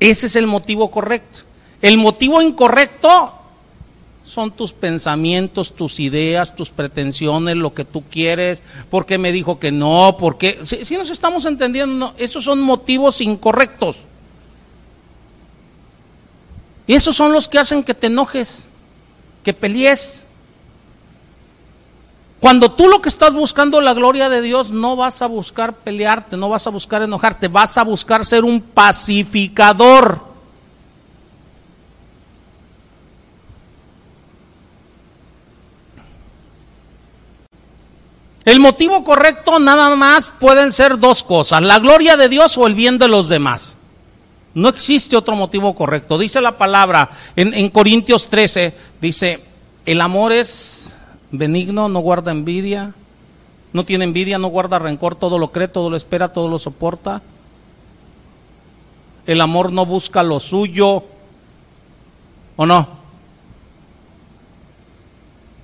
Ese es el motivo correcto. El motivo incorrecto son tus pensamientos, tus ideas, tus pretensiones, lo que tú quieres, porque me dijo que no, porque si, nos estamos entendiendo, esos son motivos incorrectos. Y esos son los que hacen que te enojes, que pelees. Cuando tú lo que estás buscando la gloria de Dios, no vas a buscar pelearte, no vas a buscar enojarte, vas a buscar ser un pacificador. El motivo correcto nada más pueden ser dos cosas, la gloria de Dios o el bien de los demás. No existe otro motivo correcto. Dice la palabra en, Corintios 13, dice, el amor es benigno, no guarda envidia, no tiene envidia, no guarda rencor, todo lo cree, todo lo espera, todo lo soporta. El amor no busca lo suyo, ¿o no?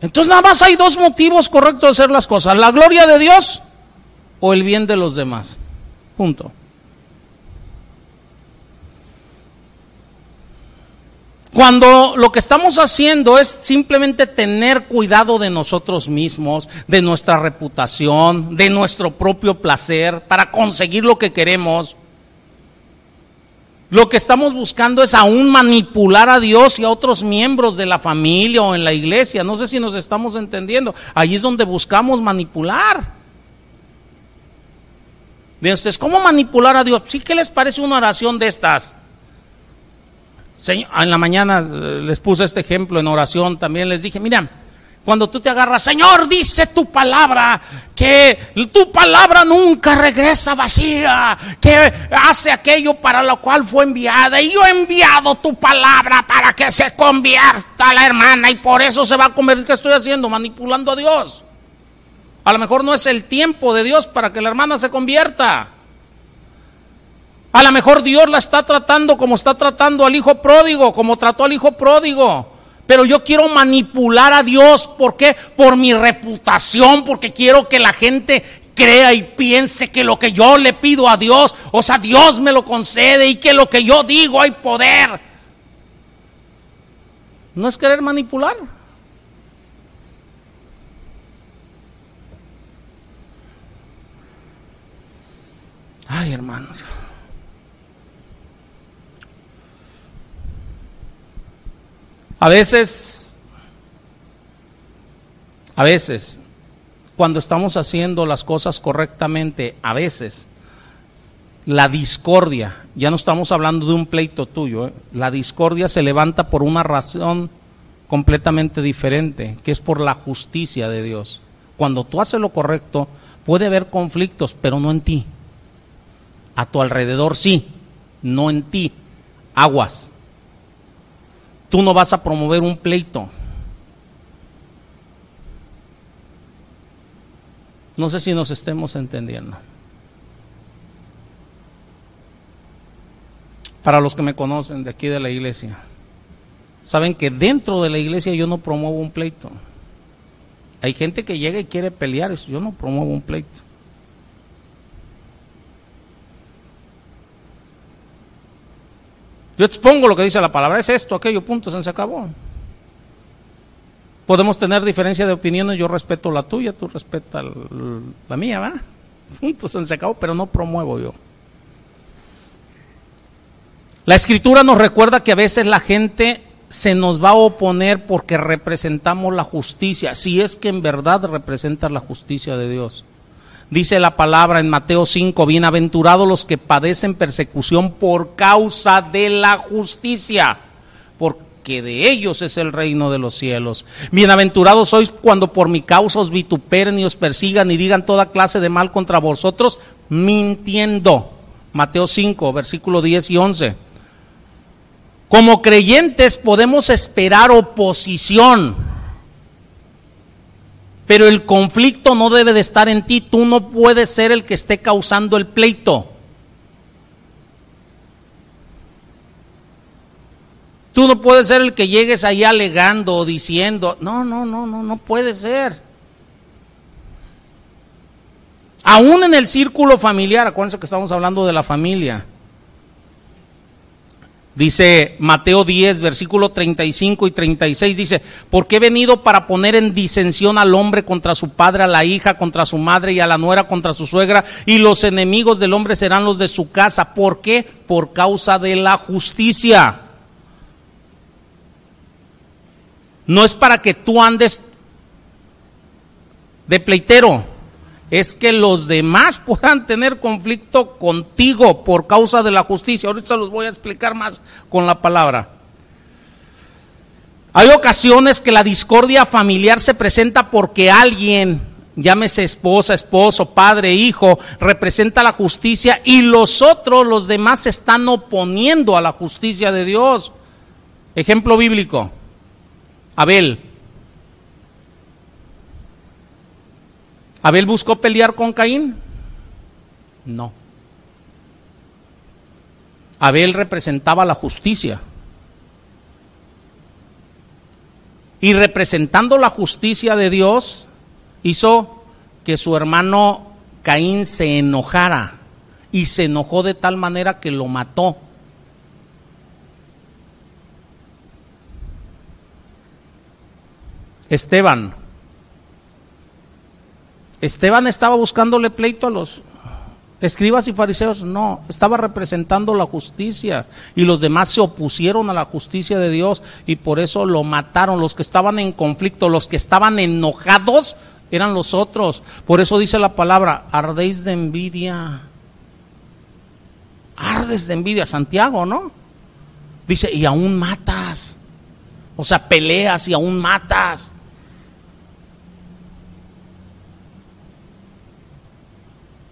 Entonces nada más hay dos motivos correctos de hacer las cosas, la gloria de Dios o el bien de los demás. Punto. Cuando lo que estamos haciendo es simplemente tener cuidado de nosotros mismos, de nuestra reputación, de nuestro propio placer, para conseguir lo que queremos, lo que estamos buscando es aún manipular a Dios y a otros miembros de la familia o en la iglesia. No sé si nos estamos entendiendo. Allí es donde buscamos manipular. De ¿cómo manipular a Dios? Sí, ¿qué les parece una oración de estas? Señor, en la mañana eh, les puse este ejemplo en oración, también les dije, mira, cuando tú te agarras, Señor, dice tu palabra, que tu palabra nunca regresa vacía, que hace aquello para lo cual fue enviada. Y yo he enviado tu palabra para que se convierta la hermana y por eso se va a convertir. ¿Qué estoy haciendo? Manipulando a Dios. A lo mejor no es el tiempo de Dios para que la hermana se convierta. A lo mejor Dios la está tratando como está tratando al hijo pródigo, como trató al hijo pródigo pero yo quiero manipular a Dios. ¿Por qué? Por mi reputación, porque quiero que la gente crea y piense que lo que yo le pido a Dios, o sea, Dios me lo concede y que lo que yo digo hay poder. No es querer manipular. Ay, hermanos. A veces, a veces, cuando estamos haciendo las cosas correctamente, a veces, la discordia, ya no estamos hablando de un pleito tuyo, ¿eh? la discordia se levanta por una razón completamente diferente, que es por la justicia de Dios. Cuando tú haces lo correcto, puede haber conflictos, pero no en ti. A tu alrededor sí, no en ti. Aguas. Tú no vas a promover un pleito. No sé si nos estemos entendiendo. Para los que me conocen de aquí de la iglesia, saben que dentro de la iglesia yo no promuevo un pleito. Hay gente que llega y quiere pelear, yo no promuevo un pleito. Yo expongo lo que dice la palabra, es esto, aquello, punto, se acabó. Podemos tener diferencia de opiniones, yo respeto la tuya, tú respetas la mía, ¿va? *laughs* Punto, se acabó, pero no promuevo yo. La escritura nos recuerda que a veces la gente se nos va a oponer porque representamos la justicia, si es que en verdad representa la justicia de Dios. Dice la palabra en Mateo 5, bienaventurados los que padecen persecución por causa de la justicia, porque de ellos es el reino de los cielos. Bienaventurados sois cuando por mi causa os vituperen y os persigan y digan toda clase de mal contra vosotros, mintiendo. Mateo 5, versículo 10 y 11. Como creyentes podemos esperar oposición, pero el conflicto no debe de estar en ti. Tú no puedes ser el que esté causando el pleito. Tú no puedes ser el que llegues ahí alegando o diciendo, no, no, no, no, no puede ser. Aún en el círculo familiar, acuérdense que estamos hablando de la familia. Dice Mateo 10, versículo 35 y 36, dice, porque he venido para poner en disensión al hombre contra su padre, a la hija contra su madre y a la nuera contra su suegra, y los enemigos del hombre serán los de su casa. ¿Por qué? Por causa de la justicia. No es para que tú andes de pleitero es que los demás *laughs* puedan tener conflicto contigo por causa de la justicia. Ahorita se los voy a explicar más con la palabra. Hay ocasiones que la discordia familiar se presenta porque alguien, llámese esposa, esposo, padre, hijo, representa la justicia y los otros, los demás, se están oponiendo a la justicia de Dios. Ejemplo bíblico. Abel, ¿Abel buscó pelear con Caín? No. Abel representaba la justicia. Y representando la justicia de Dios, hizo que su hermano Caín se enojara. Y se enojó de tal manera que lo mató. Esteban, Esteban estaba buscándole pleito a los escribas y fariseos, no, estaba representando la justicia y los demás se opusieron a la justicia de Dios y por eso lo mataron. Los que estaban en conflicto, los que estaban enojados eran los otros. Por eso dice la palabra, ardéis de envidia. Ardes de envidia, Santiago, ¿no? Dice, y aún matas. O sea, peleas y aún matas.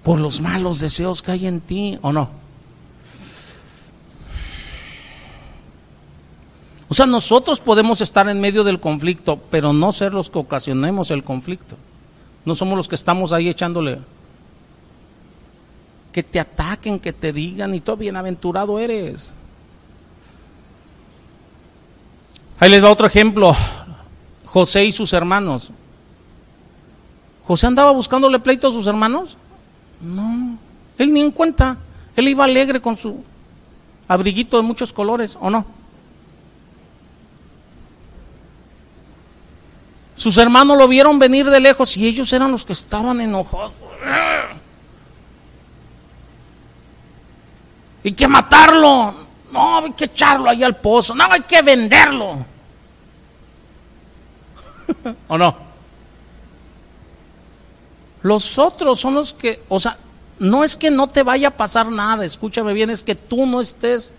Por los malos deseos que hay en ti o no. O sea, nosotros podemos estar en medio del conflicto, pero no ser los que ocasionemos el conflicto. No somos los que estamos ahí echándole. Que te ataquen, que te digan y todo, bienaventurado eres. Ahí les va otro ejemplo. José y sus hermanos. José andaba buscándole pleito a sus hermanos. No, él ni en cuenta. Él iba alegre con su abriguito de muchos colores, ¿o no? Sus hermanos lo vieron venir de lejos y ellos eran los que estaban enojados. Hay que matarlo. No, hay que echarlo ahí al pozo. No, hay que venderlo. *laughs* ¿O no? Los otros son los que, o sea, no es que no te vaya a pasar nada, escúchame bien, es que tú no estés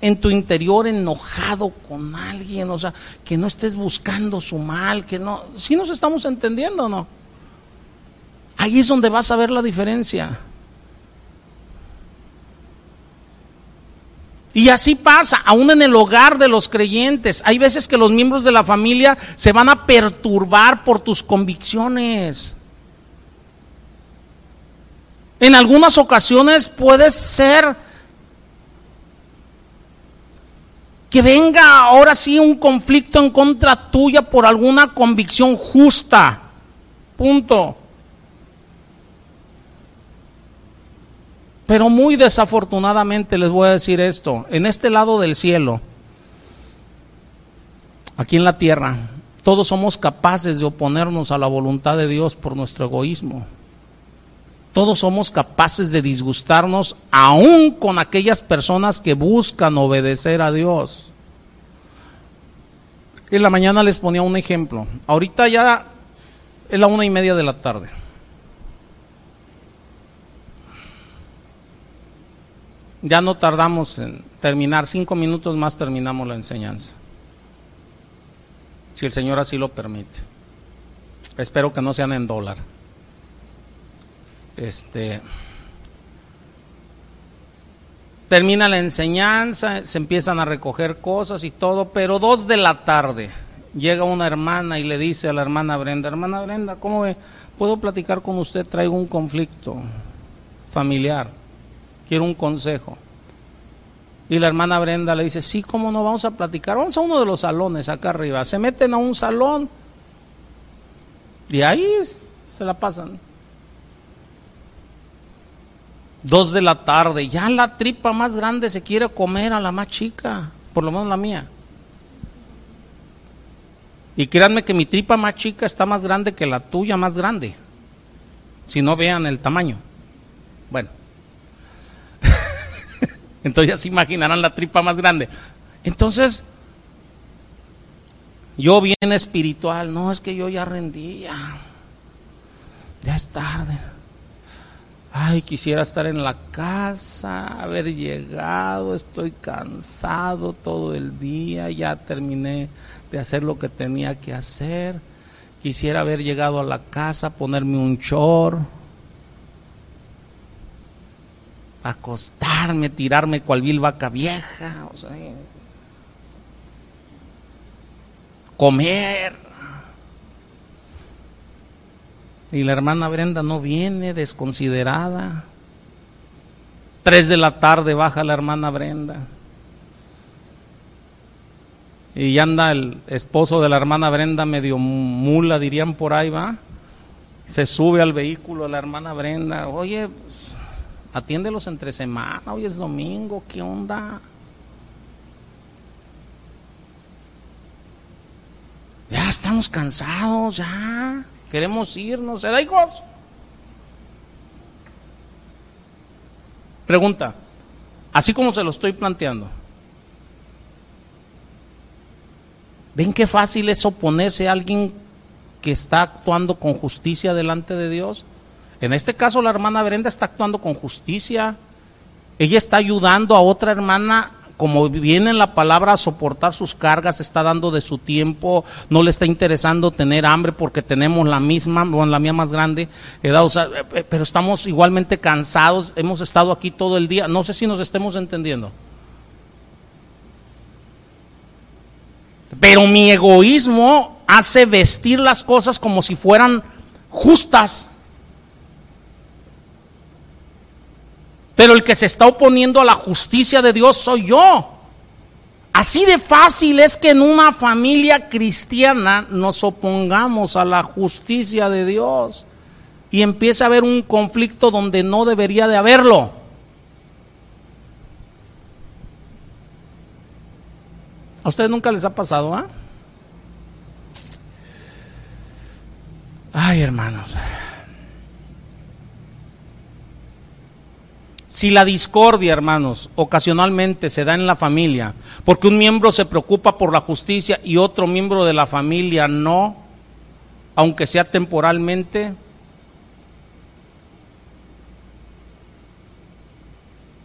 en tu interior enojado con alguien, o sea, que no estés buscando su mal, que no, si nos estamos entendiendo o no. Ahí es donde vas a ver la diferencia. Y así pasa, aún en el hogar de los creyentes. Hay veces que los miembros de la familia se van a perturbar por tus convicciones. En algunas ocasiones puede ser que venga ahora sí un conflicto en contra tuya por alguna convicción justa. Punto. Pero muy desafortunadamente les voy a decir esto, en este lado del cielo, aquí en la tierra, todos somos capaces de oponernos a la voluntad de Dios por nuestro egoísmo. Todos somos capaces de disgustarnos aún con aquellas personas que buscan obedecer a Dios. En la mañana les ponía un ejemplo. Ahorita ya es la una y media de la tarde. Ya no tardamos en terminar, cinco minutos más terminamos la enseñanza. Si el Señor así lo permite. Espero que no sean en dólar. Este termina la enseñanza, se empiezan a recoger cosas y todo, pero dos de la tarde llega una hermana y le dice a la hermana Brenda, hermana Brenda, ¿cómo ve? ¿Puedo platicar con usted? Traigo un conflicto familiar quiero un consejo. Y la hermana Brenda le dice, sí, ¿cómo no vamos a platicar? Vamos a uno de los salones acá arriba. Se meten a un salón y ahí se la pasan. Dos de la tarde, ya la tripa más grande se quiere comer a la más chica, por lo menos la mía. Y créanme que mi tripa más chica está más grande que la tuya más grande. Si no vean el tamaño. Bueno. Entonces ya se imaginarán la tripa más grande. Entonces, yo bien espiritual, no, es que yo ya rendí, ya, ya es tarde. Ay, quisiera estar en la casa, haber llegado, estoy cansado todo el día, ya terminé de hacer lo que tenía que hacer. Quisiera haber llegado a la casa, ponerme un chor acostarme, tirarme cual vil vaca vieja, o sea, comer. Y la hermana Brenda no viene, desconsiderada. Tres de la tarde baja la hermana Brenda. Y anda el esposo de la hermana Brenda medio mula, dirían por ahí, va. Se sube al vehículo la hermana Brenda. Oye, Atiéndelos entre semana, hoy es domingo, ¿qué onda? Ya estamos cansados, ya. Queremos irnos, ¿se da hijos? Pregunta, así como se lo estoy planteando. ¿Ven qué fácil es oponerse a alguien que está actuando con justicia delante de Dios? En este caso la hermana Brenda está actuando con justicia. Ella está ayudando a otra hermana, como viene en la palabra, a soportar sus cargas, está dando de su tiempo, no le está interesando tener hambre porque tenemos la misma, bueno, la mía más grande, eh, eh, pero estamos igualmente cansados, hemos estado aquí todo el día, no sé si nos estemos entendiendo. Pero mi egoísmo hace vestir las cosas como si fueran justas. Pero el que se está oponiendo a la justicia de Dios soy yo. Así de fácil es que en una familia cristiana nos opongamos a la justicia de Dios y empieza a haber un conflicto donde no debería de haberlo. ¿A ustedes nunca les ha pasado, ah? Ay, hermanos. Si la discordia, hermanos, ocasionalmente se da en la familia, porque un miembro se preocupa por la justicia y otro miembro de la familia no, aunque sea temporalmente,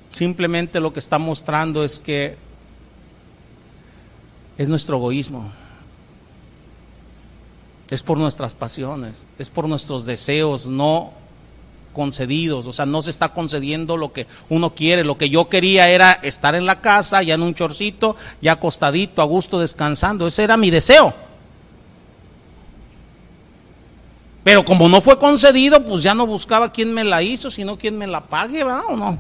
simplemente lo que está mostrando es que es nuestro egoísmo, es por nuestras pasiones, es por nuestros deseos, no concedidos, o sea, no se está concediendo lo que uno quiere. Lo que yo quería era estar en la casa, ya en un chorcito, ya acostadito, a gusto, descansando. Ese era mi deseo. Pero como no fue concedido, pues ya no buscaba quién me la hizo, sino quién me la pague, ¿verdad o no?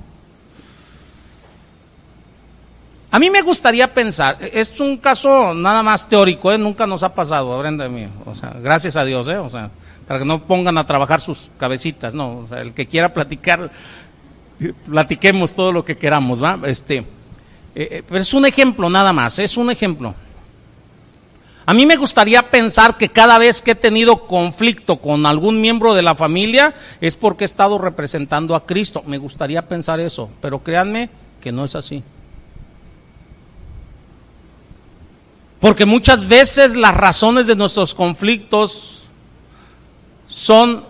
A mí me gustaría pensar, es un caso nada más teórico, ¿eh? nunca nos ha pasado, Brenda mí, o sea, gracias a Dios, ¿eh? o sea, para que no pongan a trabajar sus cabecitas, no, el que quiera platicar, platiquemos todo lo que queramos, ¿va? Este, eh, eh, pero es un ejemplo nada más, es un ejemplo. A mí me gustaría pensar que cada vez que he tenido conflicto con algún miembro de la familia es porque he estado representando a Cristo. Me gustaría pensar eso, pero créanme que no es así. Porque muchas veces las razones de nuestros conflictos son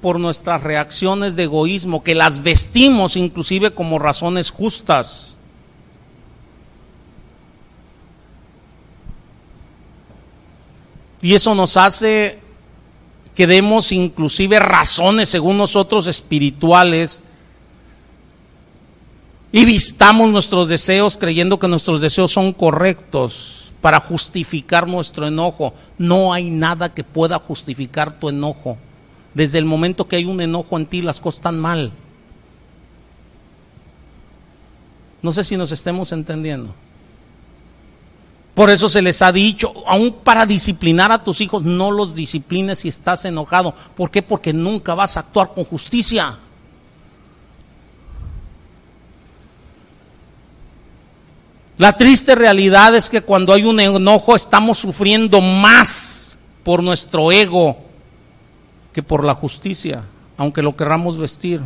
por nuestras reacciones de egoísmo, que las vestimos inclusive como razones justas. Y eso nos hace que demos inclusive razones, según nosotros, espirituales, y vistamos nuestros deseos creyendo que nuestros deseos son correctos para justificar nuestro enojo. No hay nada que pueda justificar tu enojo. Desde el momento que hay un enojo en ti, las cosas están mal. No sé si nos estemos entendiendo. Por eso se les ha dicho, aún para disciplinar a tus hijos, no los disciplines si estás enojado. ¿Por qué? Porque nunca vas a actuar con justicia. La triste realidad es que cuando hay un enojo estamos sufriendo más por nuestro ego que por la justicia, aunque lo querramos vestir.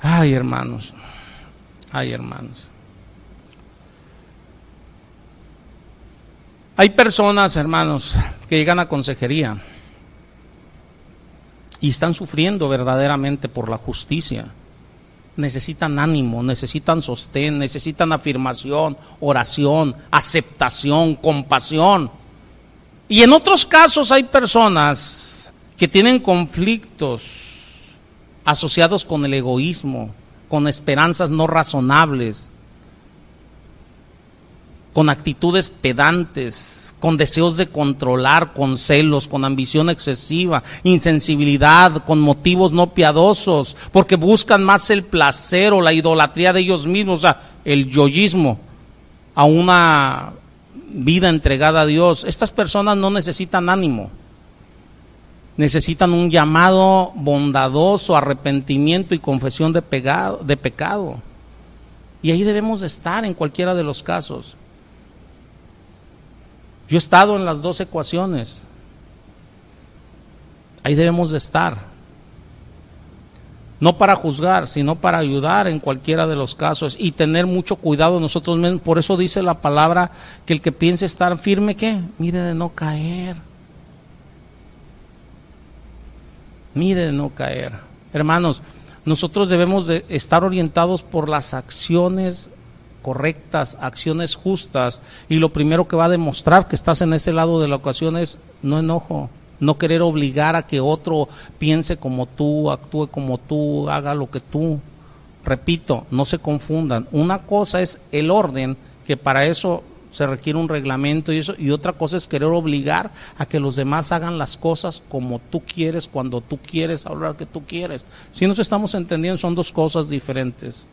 Ay, hermanos, ay, hermanos. Hay personas, hermanos, que llegan a consejería y están sufriendo verdaderamente por la justicia. Necesitan ánimo, necesitan sostén, necesitan afirmación, oración, aceptación, compasión. Y en otros casos hay personas que tienen conflictos asociados con el egoísmo, con esperanzas no razonables, con actitudes pedantes, con deseos de controlar, con celos, con ambición excesiva, insensibilidad, con motivos no piadosos, porque buscan más el placer o la idolatría de ellos mismos, o sea, el yoyismo, a una vida entregada a Dios. Estas personas no necesitan ánimo, necesitan un llamado bondadoso, arrepentimiento y confesión de, de pecado. Y ahí debemos estar en cualquiera de los casos. Yo he estado en las dos ecuaciones. Ahí debemos de estar. No para juzgar, sino para ayudar en cualquiera de los casos y tener mucho cuidado nosotros mismos. Por eso dice la palabra que el que piense estar firme, ¿qué? Mire de no caer. Mire de no caer. Hermanos, nosotros debemos de estar orientados por las acciones correctas, acciones justas, y lo primero que va a demostrar que estás en ese lado de la ocasión es no enojo, no querer obligar a que otro piense como tú, actúe como tú, haga lo que tú. Repito, no se confundan. Una cosa es el orden, que para eso se requiere un reglamento y eso, y otra cosa es querer obligar a que los demás hagan las cosas como tú quieres, cuando tú quieres, hablar que tú quieres. Si nos estamos entendiendo, son dos cosas diferentes.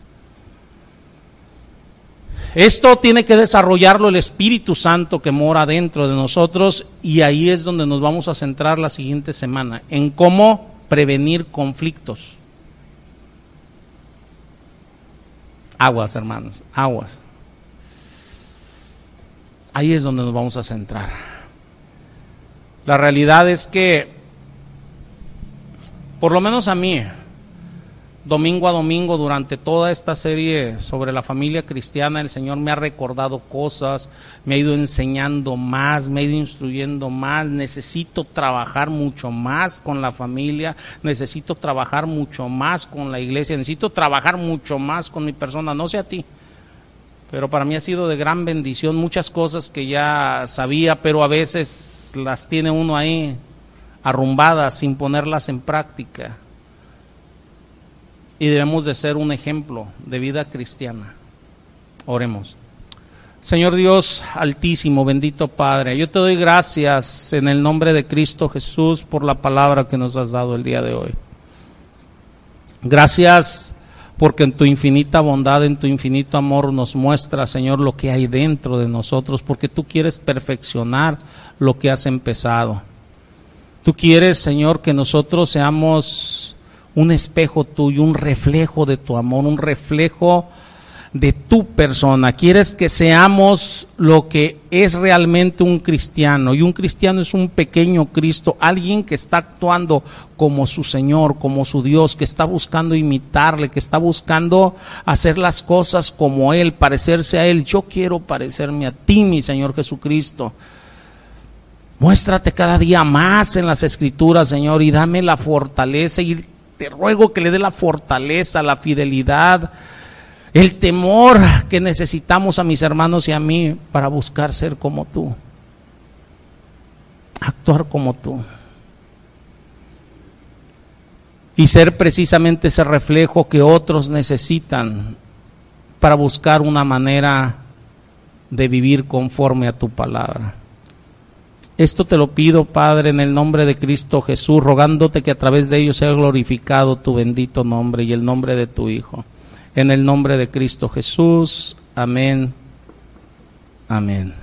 Esto tiene que desarrollarlo el Espíritu Santo que mora dentro de nosotros y ahí es donde nos vamos a centrar la siguiente semana, en cómo prevenir conflictos. Aguas, hermanos, aguas. Ahí es donde nos vamos a centrar. La realidad es que, por lo menos a mí, domingo a domingo durante toda esta serie sobre la familia cristiana, el Señor me ha recordado cosas, me ha ido enseñando más, me ha ido instruyendo más, necesito trabajar mucho más con la familia, necesito trabajar mucho más con la iglesia, necesito trabajar mucho más con mi persona, no sé a ti. Pero para mí ha sido de gran bendición muchas cosas que ya sabía, pero a veces las tiene uno ahí arrumbadas sin ponerlas en práctica y debemos de ser un ejemplo de vida cristiana. Oremos. Señor Dios altísimo, bendito Padre, yo te doy gracias en el nombre de Cristo Jesús por la palabra que nos has dado el día de hoy. Gracias porque en tu infinita bondad, en tu infinito amor nos muestra, Señor, lo que hay dentro de nosotros, porque tú quieres perfeccionar lo que has empezado. Tú quieres, Señor, que nosotros seamos un espejo tuyo, un reflejo de tu amor, un reflejo de tu persona. Quieres que seamos lo que es realmente un cristiano. Y un cristiano es un pequeño Cristo, alguien que está actuando como su Señor, como su Dios, que está buscando imitarle, que está buscando hacer las cosas como Él, parecerse a Él. Yo quiero parecerme a ti, mi Señor Jesucristo. Muéstrate cada día más en las escrituras, Señor, y dame la fortaleza y te ruego que le dé la fortaleza, la fidelidad, el temor que necesitamos a mis hermanos y a mí para buscar ser como tú, actuar como tú. Y ser precisamente ese reflejo que otros necesitan para buscar una manera de vivir conforme a tu palabra. Esto te lo pido, Padre, en el nombre de Cristo Jesús, rogándote que a través de ellos sea glorificado tu bendito nombre y el nombre de tu Hijo. En el nombre de Cristo Jesús. Amén. Amén.